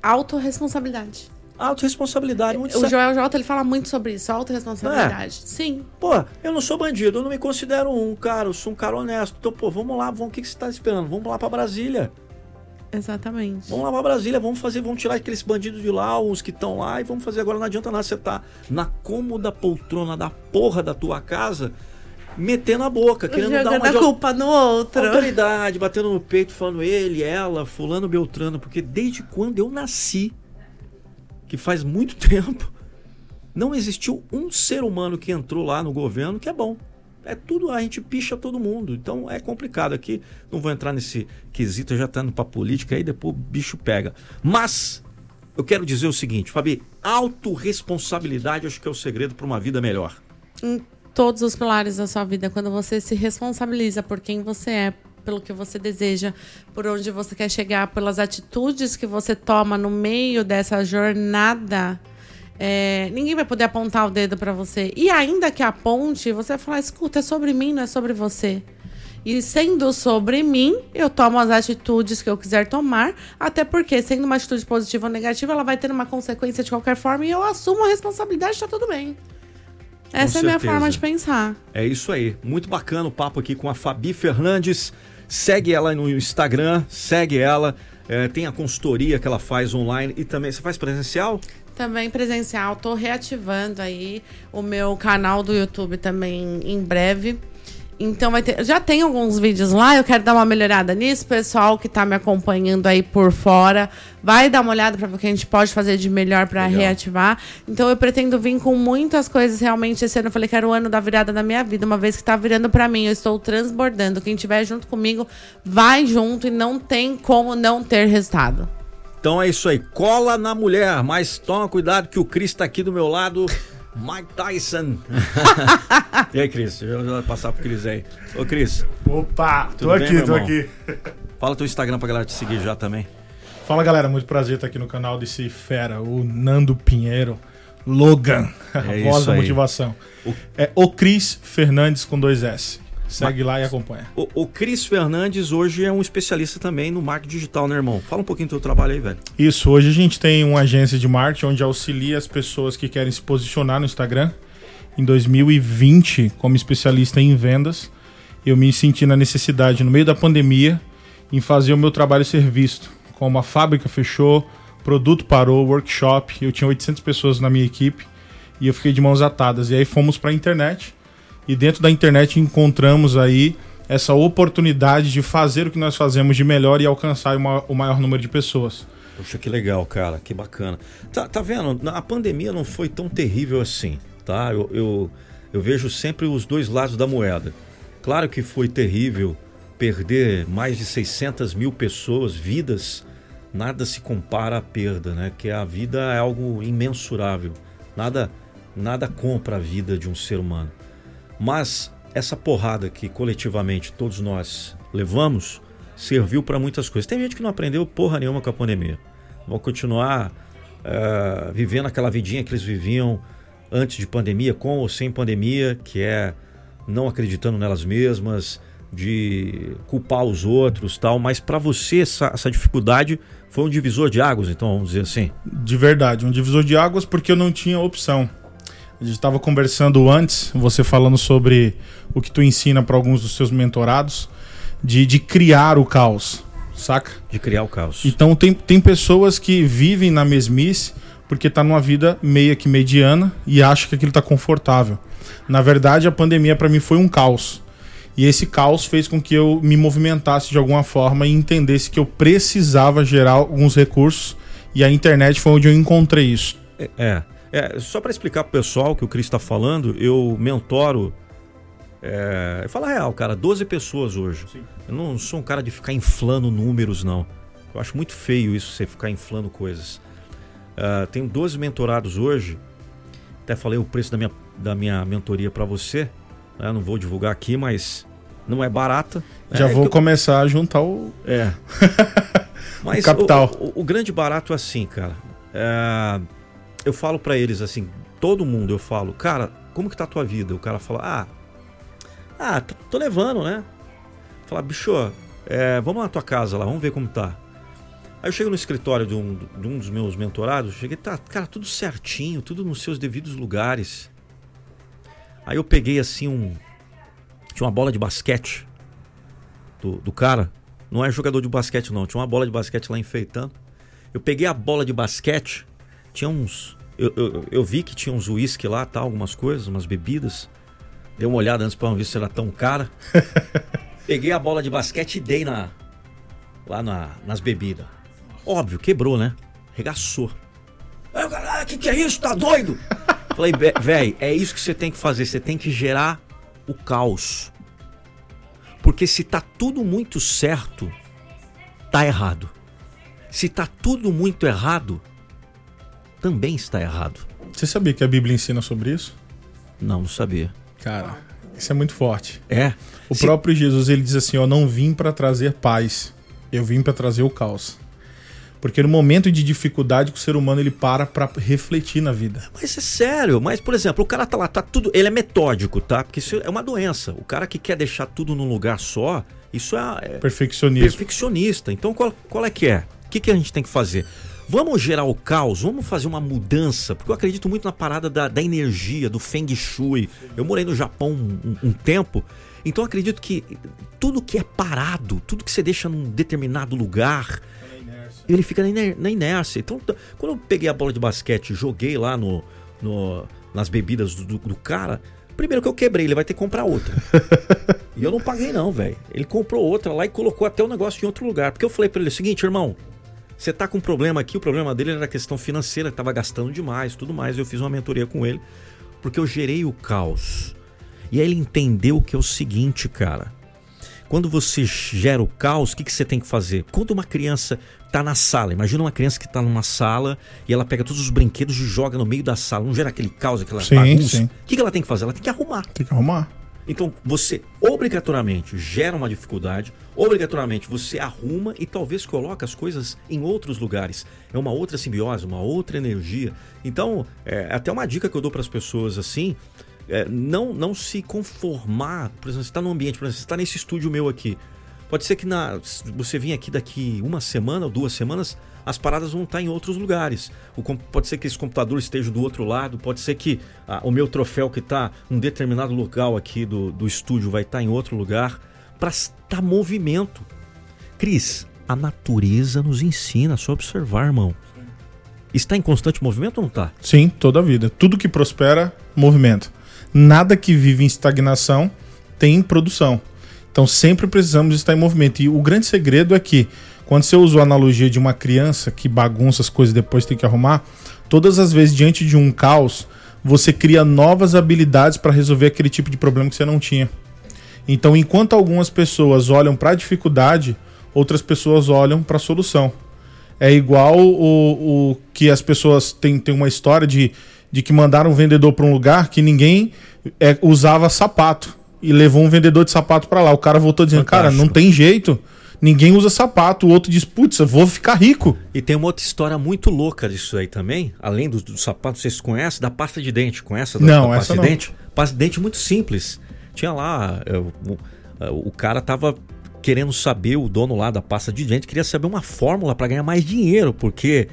Autoresponsabilidade. Autoresponsabilidade. Muito o Joel J ele fala muito sobre isso, autorresponsabilidade. É. Sim. Pô, eu não sou bandido, eu não me considero um cara, eu sou um cara honesto. Então, pô, vamos lá, vamos, o que, que você está esperando? Vamos lá para Brasília. Exatamente. Vamos lá pra Brasília, vamos fazer, vamos tirar aqueles bandidos de lá, os que estão lá, e vamos fazer agora. Não adianta nada você tá na cômoda poltrona da porra da tua casa metendo a boca, querendo Jogando dar uma a culpa no outro. Autoridade, batendo no peito, falando ele, ela, fulano, Beltrano, porque desde quando eu nasci, que faz muito tempo, não existiu um ser humano que entrou lá no governo que é bom. É tudo, a gente picha todo mundo. Então é complicado aqui. Não vou entrar nesse quesito, já tá indo pra política aí, depois o bicho pega. Mas eu quero dizer o seguinte, Fabi, autorresponsabilidade acho que é o segredo para uma vida melhor. Hum todos os pilares da sua vida, quando você se responsabiliza por quem você é, pelo que você deseja, por onde você quer chegar, pelas atitudes que você toma no meio dessa jornada, é, ninguém vai poder apontar o dedo para você. E ainda que aponte, você vai falar: escuta, é sobre mim, não é sobre você. E sendo sobre mim, eu tomo as atitudes que eu quiser tomar, até porque, sendo uma atitude positiva ou negativa, ela vai ter uma consequência de qualquer forma e eu assumo a responsabilidade, tá tudo bem. Essa é a minha forma de pensar. É isso aí. Muito bacana o papo aqui com a Fabi Fernandes. Segue ela no Instagram, segue ela. É, tem a consultoria que ela faz online e também. Você faz presencial? Também presencial. Tô reativando aí o meu canal do YouTube também em breve. Então vai ter. Já tem alguns vídeos lá, eu quero dar uma melhorada nisso. Pessoal que tá me acompanhando aí por fora, vai dar uma olhada para ver o que a gente pode fazer de melhor para reativar. Então eu pretendo vir com muitas coisas realmente esse ano. Eu falei que era o ano da virada da minha vida, uma vez que tá virando para mim, eu estou transbordando. Quem tiver junto comigo, vai junto e não tem como não ter resultado. Então é isso aí, cola na mulher, mas toma cuidado que o Cris tá aqui do meu lado. Mike Tyson. e aí, Cris? Deixa eu passar pro Cris aí. Ô, Cris. Opa, tô bem, aqui, tô aqui. Fala teu Instagram pra galera te seguir já também. Fala, galera. Muito prazer estar aqui no canal desse fera, o Nando Pinheiro. Logan, a é voz da motivação. O... É o Cris Fernandes com dois S. Segue lá e acompanha. O, o Cris Fernandes hoje é um especialista também no marketing digital, né, irmão? Fala um pouquinho do teu trabalho aí, velho. Isso, hoje a gente tem uma agência de marketing onde auxilia as pessoas que querem se posicionar no Instagram. Em 2020, como especialista em vendas, eu me senti na necessidade, no meio da pandemia, em fazer o meu trabalho ser visto. Como a fábrica fechou, produto parou, workshop, eu tinha 800 pessoas na minha equipe e eu fiquei de mãos atadas. E aí fomos para a internet e dentro da internet encontramos aí essa oportunidade de fazer o que nós fazemos de melhor e alcançar o maior número de pessoas. Poxa, que legal, cara, que bacana. Tá, tá vendo? A pandemia não foi tão terrível assim, tá? Eu, eu, eu vejo sempre os dois lados da moeda. Claro que foi terrível perder mais de 600 mil pessoas, vidas, nada se compara à perda, né? Que a vida é algo imensurável. Nada, nada compra a vida de um ser humano. Mas essa porrada que coletivamente todos nós levamos serviu para muitas coisas. Tem gente que não aprendeu porra nenhuma com a pandemia. Vão continuar uh, vivendo aquela vidinha que eles viviam antes de pandemia, com ou sem pandemia, que é não acreditando nelas mesmas, de culpar os outros, tal. Mas para você essa, essa dificuldade foi um divisor de águas, então vamos dizer assim. De verdade, um divisor de águas porque eu não tinha opção. A gente estava conversando antes, você falando sobre o que tu ensina para alguns dos seus mentorados, de, de criar o caos, saca? De criar o caos. Então tem, tem pessoas que vivem na mesmice porque tá numa vida meia que mediana e acha que aquilo tá confortável. Na verdade, a pandemia para mim foi um caos. E esse caos fez com que eu me movimentasse de alguma forma e entendesse que eu precisava gerar alguns recursos e a internet foi onde eu encontrei isso. É, é. É, só para explicar pro pessoal que o Cris está falando, eu mentoro. É, fala real, cara, 12 pessoas hoje. Sim. Eu não sou um cara de ficar inflando números, não. Eu acho muito feio isso, você ficar inflando coisas. Uh, tenho 12 mentorados hoje. Até falei o preço da minha, da minha mentoria para você. Né? Não vou divulgar aqui, mas não é barata. Já é vou começar a juntar o. É. mas o capital. O, o, o, grande barato é assim, cara. É eu falo para eles assim, todo mundo eu falo, cara, como que tá a tua vida? O cara fala, ah, ah, tô, levando, né? Fala, bicho, é, vamos na tua casa lá, vamos ver como tá. Aí eu chego no escritório de um, de um dos meus mentorados, cheguei, tá, cara, tudo certinho, tudo nos seus devidos lugares. Aí eu peguei assim um. Tinha uma bola de basquete do, do cara. Não é jogador de basquete, não. Tinha uma bola de basquete lá enfeitando. Eu peguei a bola de basquete tinha uns. Eu, eu, eu vi que tinha uns uísque lá, tá, algumas coisas, umas bebidas. Dei uma olhada antes para ver se era tão cara. Peguei a bola de basquete e dei na, lá na, nas bebidas. Óbvio, quebrou, né? Regaçou. Aí o cara, ah, que que é isso? Tá doido? Falei, velho, é isso que você tem que fazer. Você tem que gerar o caos. Porque se tá tudo muito certo, tá errado. Se tá tudo muito errado, também está errado. Você sabia que a Bíblia ensina sobre isso? Não, não sabia. Cara, isso é muito forte. É. O Se... próprio Jesus ele diz assim: "Eu não vim para trazer paz, eu vim para trazer o caos". Porque no momento de dificuldade, o ser humano ele para para refletir na vida. Mas é sério, mas por exemplo, o cara tá lá, tá tudo, ele é metódico, tá? Porque isso é uma doença. O cara que quer deixar tudo num lugar só, isso é, é perfeccionista. Perfeccionista. Então qual, qual é que é? O que, que a gente tem que fazer? Vamos gerar o caos, vamos fazer uma mudança, porque eu acredito muito na parada da, da energia, do Feng Shui. Eu morei no Japão um, um, tempo, então acredito que tudo que é parado, tudo que você deixa num determinado lugar, ele fica na inércia. Então, quando eu peguei a bola de basquete e joguei lá no, no nas bebidas do, do, do cara, primeiro que eu quebrei, ele vai ter que comprar outra. E eu não paguei não, velho. Ele comprou outra lá e colocou até o negócio em outro lugar. Porque eu falei para ele o seguinte, irmão, você tá com um problema aqui, o problema dele era a questão financeira, tava gastando demais, tudo mais. Eu fiz uma mentoria com ele, porque eu gerei o caos. E aí ele entendeu que é o seguinte, cara. Quando você gera o caos, o que, que você tem que fazer? Quando uma criança tá na sala, imagina uma criança que tá numa sala e ela pega todos os brinquedos e joga no meio da sala, não gera aquele caos, aquela Sim, bagunça. sim. O que, que ela tem que fazer? Ela tem que arrumar. Tem que arrumar. Então você obrigatoriamente gera uma dificuldade, obrigatoriamente você arruma e talvez coloca as coisas em outros lugares. É uma outra simbiose, uma outra energia. Então, é até uma dica que eu dou para as pessoas assim, é, não, não se conformar. Por exemplo, você está num ambiente, por exemplo, você está nesse estúdio meu aqui. Pode ser que na, você venha aqui daqui uma semana ou duas semanas, as paradas vão estar em outros lugares. O, pode ser que esse computador esteja do outro lado, pode ser que ah, o meu troféu que está em um determinado local aqui do, do estúdio vai estar em outro lugar, para estar movimento. Cris, a natureza nos ensina, é só observar, irmão. Está em constante movimento ou não está? Sim, toda a vida. Tudo que prospera, movimento. Nada que vive em estagnação tem produção. Então sempre precisamos estar em movimento. E o grande segredo é que, quando você usa a analogia de uma criança que bagunça as coisas e depois tem que arrumar, todas as vezes diante de um caos, você cria novas habilidades para resolver aquele tipo de problema que você não tinha. Então, enquanto algumas pessoas olham para a dificuldade, outras pessoas olham para a solução. É igual o, o que as pessoas têm, têm uma história de, de que mandaram um vendedor para um lugar que ninguém é, usava sapato e levou um vendedor de sapato para lá. O cara voltou dizendo: Cara, Fantástico. não tem jeito, ninguém usa sapato. O outro diz: Putz, eu vou ficar rico. E tem uma outra história muito louca disso aí também, além dos do sapato, vocês conhecem, da pasta de dente. Conhece da, Não, da essa pasta não. de dente? Pasta de dente muito simples. Tinha lá, é, o, o- o cara tava querendo saber, o dono lá da pasta de dente queria saber uma fórmula para ganhar mais dinheiro, porque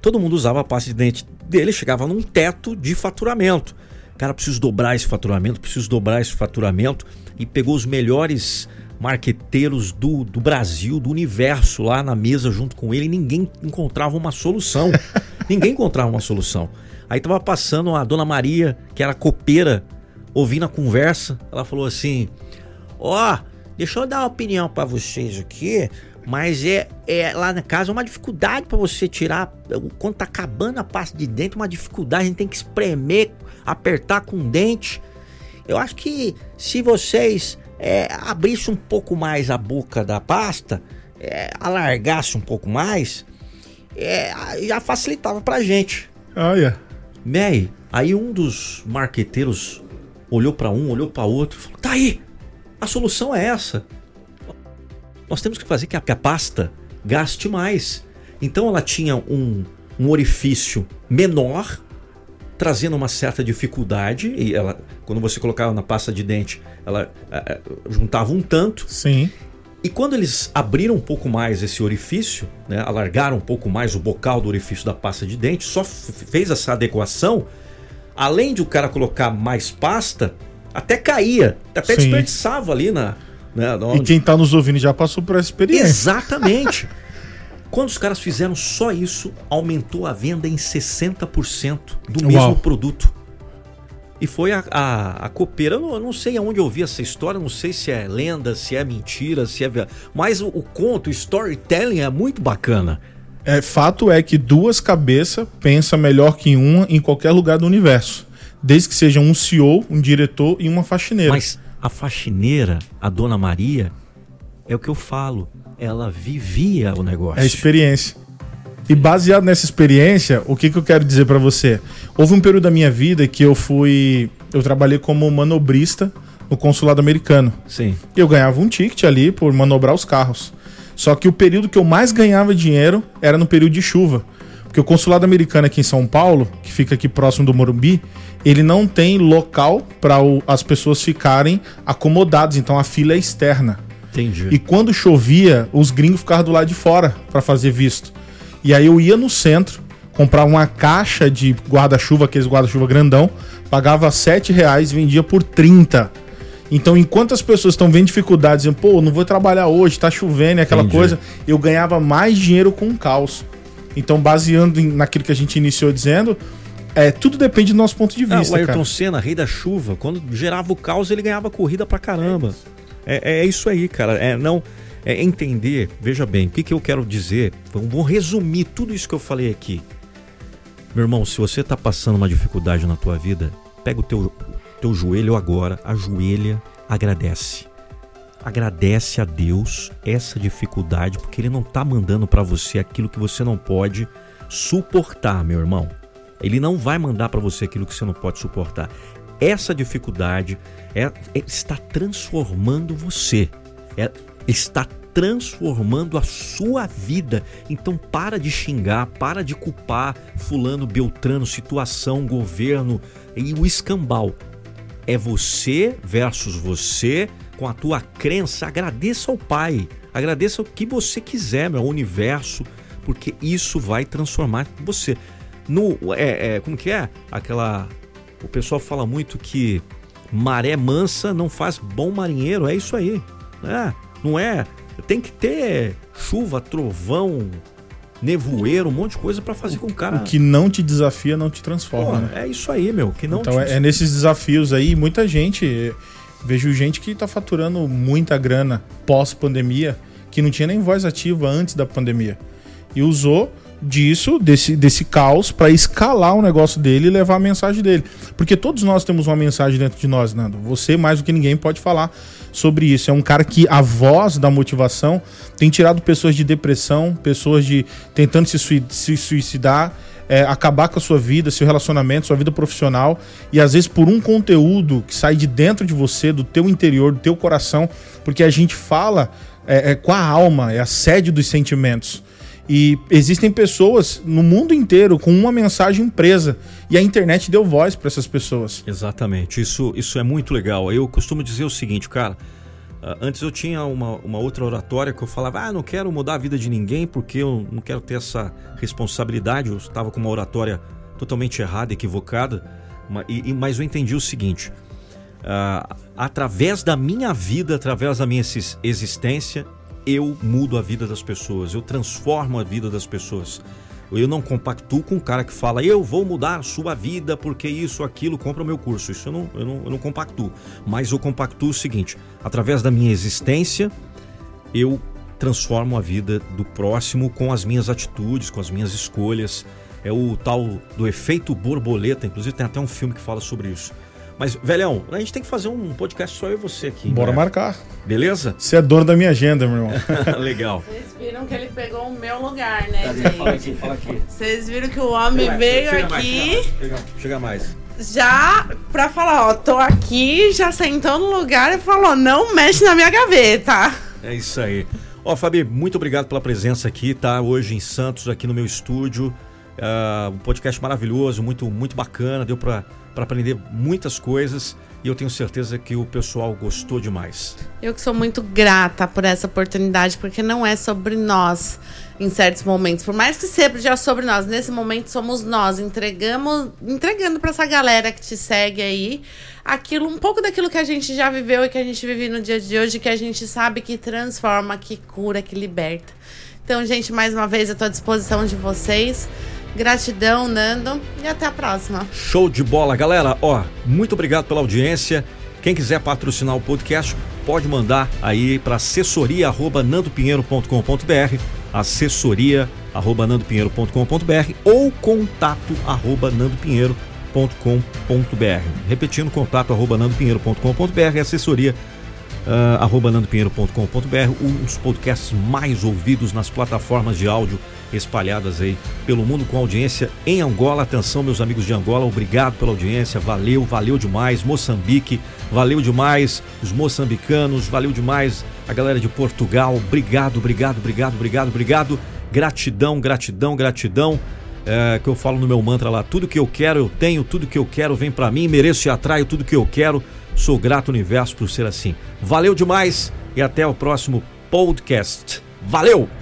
todo mundo usava a pasta de dente dele, chegava num teto de faturamento. Cara, preciso dobrar esse faturamento, preciso dobrar esse faturamento. E pegou os melhores marqueteiros do, do Brasil, do universo lá na mesa junto com ele e ninguém encontrava uma solução. ninguém encontrava uma solução. Aí tava passando a dona Maria, que era copeira, ouvindo a conversa. Ela falou assim: Ó, deixa eu dar uma opinião pra vocês aqui. Mas é, é lá na casa é uma dificuldade pra você tirar. Quando tá acabando a pasta de dente, uma dificuldade. A gente tem que espremer, apertar com o dente. Eu acho que se vocês é, abrissem um pouco mais a boca da pasta, é, alargasse um pouco mais, é, já facilitava pra gente. Olha. May, aí um dos marqueteiros olhou pra um, olhou pra outro e falou: Tá aí, a solução é essa. Nós temos que fazer que a, que a pasta gaste mais. Então ela tinha um, um orifício menor, trazendo uma certa dificuldade. E ela, quando você colocava na pasta de dente, ela juntava um tanto. Sim. E quando eles abriram um pouco mais esse orifício, né, alargaram um pouco mais o bocal do orifício da pasta de dente, só fez essa adequação, além de o cara colocar mais pasta, até caía, até Sim. desperdiçava ali na. Né, E onde- quem tá nos ouvindo já passou por essa experiência. Exatamente. Quando os caras fizeram só isso, aumentou a venda em 60% do mesmo Uau. produto. E foi a, a, a copeira, eu não, eu não sei aonde eu ouvi essa história, não sei se é lenda, se é mentira, se é. Mas o, o conto, o storytelling é muito bacana. É, fato é que duas cabeças pensam melhor que uma em qualquer lugar do universo. Desde que seja um CEO, um diretor e uma faxineira. Mas a faxineira, a dona Maria, é o que eu falo. Ela vivia o negócio. É experiência. E baseado nessa experiência, o que, que eu quero dizer pra você? Houve um período da minha vida que eu fui. Eu trabalhei como manobrista no consulado americano. Sim. E eu ganhava um ticket ali por manobrar os carros. Só que o período que eu mais ganhava dinheiro era no período de chuva. Porque o consulado americano aqui em São Paulo, que fica aqui próximo do Morumbi, ele não tem local para as pessoas ficarem acomodadas. Então a fila é externa. Entendi. E quando chovia, os gringos ficavam do lado de fora para fazer visto. E aí eu ia no centro, comprava uma caixa de guarda-chuva, aqueles guarda-chuva grandão, pagava 7 reais e vendia por 30. Então, enquanto as pessoas estão vendo dificuldades, dizendo, pô, não vou trabalhar hoje, tá chovendo e aquela Entendi. coisa, eu ganhava mais dinheiro com o caos. Então, baseando em- naquilo que a gente iniciou dizendo, é, tudo depende do nosso ponto de Ah, vista, o Ayrton cara. Senna, rei da chuva, quando gerava o caos, ele ganhava corrida pra caramba. É, é isso aí, cara. É não é entender. Veja bem, o que, que eu quero dizer? Vou resumir tudo isso que eu falei aqui. Meu irmão, se você está passando uma dificuldade na tua vida, pega o teu, teu joelho agora, ajoelha, agradece. Agradece a Deus essa dificuldade, porque Ele não está mandando para você aquilo que você não pode suportar, meu irmão. Ele não vai mandar para você aquilo que você não pode suportar. Essa dificuldade é, é, está transformando você. É, está transformando a sua vida. Então para de xingar, para de culpar fulano, beltrano, situação, governo e o escambau. É você versus você com a tua crença. Agradeça ao Pai, agradeça o que você quiser, meu universo, porque isso vai transformar você. No, é, é, como que é? Aquela. O pessoal fala muito que maré mansa não faz bom marinheiro. É isso aí. É, não é? Tem que ter chuva, trovão, nevoeiro, um monte de coisa para fazer com o cara. O que não te desafia não te transforma. Pô, né? É isso aí, meu. Que não então te... é, é nesses desafios aí, muita gente. Vejo gente que tá faturando muita grana pós-pandemia, que não tinha nem voz ativa antes da pandemia. E usou disso, desse, desse caos, para escalar o negócio dele e levar a mensagem dele. Porque todos nós temos uma mensagem dentro de nós, Nando. Você, mais do que ninguém, pode falar sobre isso. É um cara que a voz da motivação tem tirado pessoas de depressão, pessoas de tentando se, se suicidar. É, acabar com a sua vida, seu relacionamento, sua vida profissional e às vezes por um conteúdo que sai de dentro de você, do teu interior, do teu coração, porque a gente fala é, é com a alma, é a sede dos sentimentos. E existem pessoas no mundo inteiro com uma mensagem presa. E a internet deu voz para essas pessoas. Exatamente. Isso, isso é muito legal. Eu costumo dizer o seguinte, cara. Ah, antes eu tinha uma, uma outra oratória que eu falava, ah, não quero mudar a vida de ninguém porque eu não quero ter essa responsabilidade. Eu estava com uma oratória totalmente errada, equivocada. Mas eu entendi o seguinte: uh, através da minha vida, através da minha existência, eu mudo a vida das pessoas, eu transformo a vida das pessoas. Eu não compactuo com o cara que fala, eu vou mudar sua vida porque isso, aquilo, compra o meu curso. Isso eu não, eu não, eu não compactuo. Mas eu compactuo o seguinte: através da minha existência, eu transformo a vida do próximo com as minhas atitudes, com as minhas escolhas. É o tal do efeito borboleta, inclusive tem até um filme que fala sobre isso. Mas, velhão, a gente tem que fazer um podcast só eu e você aqui. Bora né? marcar. Beleza? Você é dono da minha agenda, meu irmão. Legal. Vocês viram que ele pegou o meu lugar, né, Cadê? gente? Fala aqui, fala aqui. Vocês viram que o homem Ué, veio chega aqui. Mais, chega, chega mais. Já pra falar, ó, tô aqui, já sentou no lugar e falou: não mexe na minha gaveta. É isso aí. Ó, Fabi, muito obrigado pela presença aqui, tá? Hoje em Santos, aqui no meu estúdio. Uh, um podcast maravilhoso, muito, muito bacana. Deu pra para aprender muitas coisas e eu tenho certeza que o pessoal gostou demais. Eu que sou muito grata por essa oportunidade, porque não é sobre nós em certos momentos. Por mais que seja sobre nós, nesse momento somos nós entregamos, entregando para essa galera que te segue aí aquilo, um pouco daquilo que a gente já viveu e que a gente vive no dia de hoje, que a gente sabe que transforma, que cura, que liberta. Então, gente, mais uma vez eu estou à disposição de vocês. Gratidão, Nando, e até a próxima. Show de bola, galera. Ó, muito obrigado pela audiência. Quem quiser patrocinar o podcast, pode mandar aí para assessoria@nandopinheiro.com.br, assessoria@nandopinheiro.com.br ou contato@nandopinheiro.com.br. Repetindo, contato@nandopinheiro.com.br, assessoria uh, arroba nandopinheiro.com.br, os podcasts mais ouvidos nas plataformas de áudio espalhadas aí pelo mundo com audiência em Angola. Atenção, meus amigos de Angola, obrigado pela audiência, valeu, valeu demais. Moçambique, valeu demais. Os moçambicanos, valeu demais. A galera de Portugal, obrigado, obrigado, obrigado, obrigado, obrigado. Gratidão, gratidão, gratidão. É, que eu falo no meu mantra lá, tudo que eu quero eu tenho, tudo que eu quero vem para mim, mereço e atraio tudo que eu quero. Sou grato ao universo por ser assim. Valeu demais e até o próximo podcast. Valeu!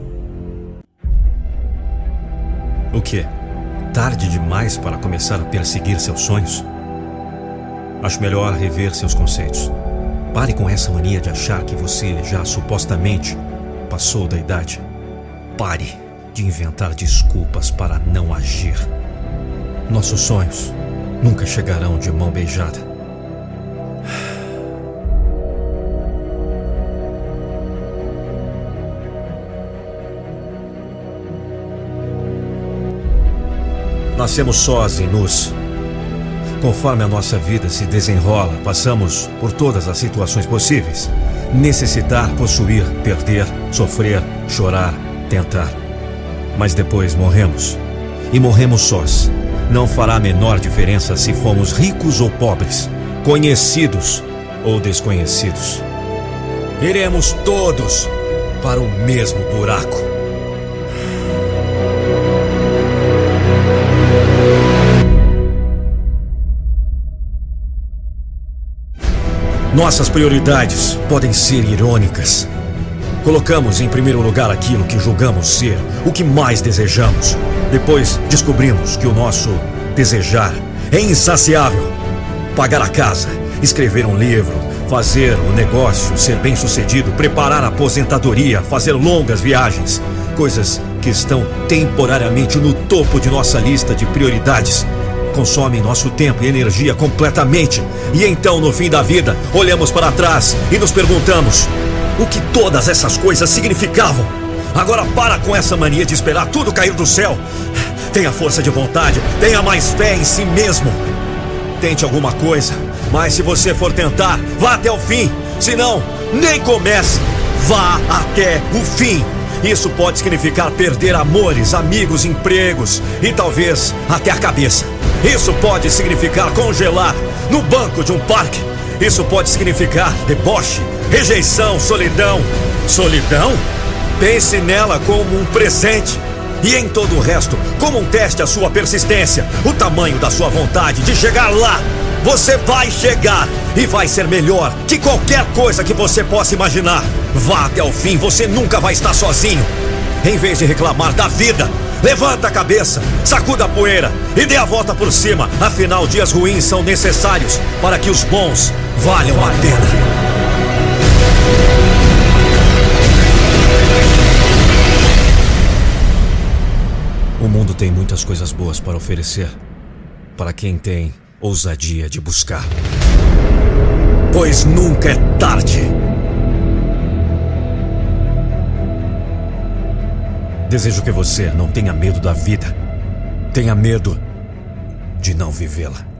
O quê? Tarde demais para começar a perseguir seus sonhos? Acho melhor rever seus conceitos. Pare com essa mania de achar que você já supostamente passou da idade. Pare de inventar desculpas para não agir. Nossos sonhos nunca chegarão de mão beijada. Nascemos sós e nus. Conforme a nossa vida se desenrola, passamos por todas as situações possíveis. Necessitar, possuir, perder, sofrer, chorar, tentar. Mas depois morremos. E morremos sós. Não fará a menor diferença se fomos ricos ou pobres, conhecidos ou desconhecidos. Iremos todos para o mesmo buraco. Nossas prioridades podem ser irônicas. Colocamos em primeiro lugar aquilo que julgamos ser o que mais desejamos. Depois descobrimos que o nosso desejar é insaciável. Pagar a casa, escrever um livro, fazer o negócio ser bem sucedido, preparar a aposentadoria, fazer longas viagens. Coisas que estão temporariamente no topo de nossa lista de prioridades consomem nosso tempo e energia completamente. E então, no fim da vida, olhamos para trás e nos perguntamos: o que todas essas coisas significavam? Agora para com essa mania de esperar tudo cair do céu. Tenha força de vontade, tenha mais fé em si mesmo. Tente alguma coisa, mas se você for tentar, vá até o fim. Se não, nem comece. Vá até o fim. Isso pode significar perder amores, amigos, empregos e talvez até a cabeça. Isso pode significar congelar no banco de um parque. Isso pode significar deboche, rejeição, solidão. Solidão? Pense nela como um presente. E em todo o resto, como um teste à sua persistência, o tamanho da sua vontade de chegar lá. Você vai chegar e vai ser melhor que qualquer coisa que você possa imaginar. Vá até o fim, você nunca vai estar sozinho. Em vez de reclamar da vida, Levanta a cabeça, sacuda a poeira e dê a volta por cima. Afinal, dias ruins são necessários para que os bons valham a pena. O mundo tem muitas coisas boas para oferecer para quem tem ousadia de buscar. Pois nunca é tarde. Desejo que você não tenha medo da vida. Tenha medo de não vivê-la.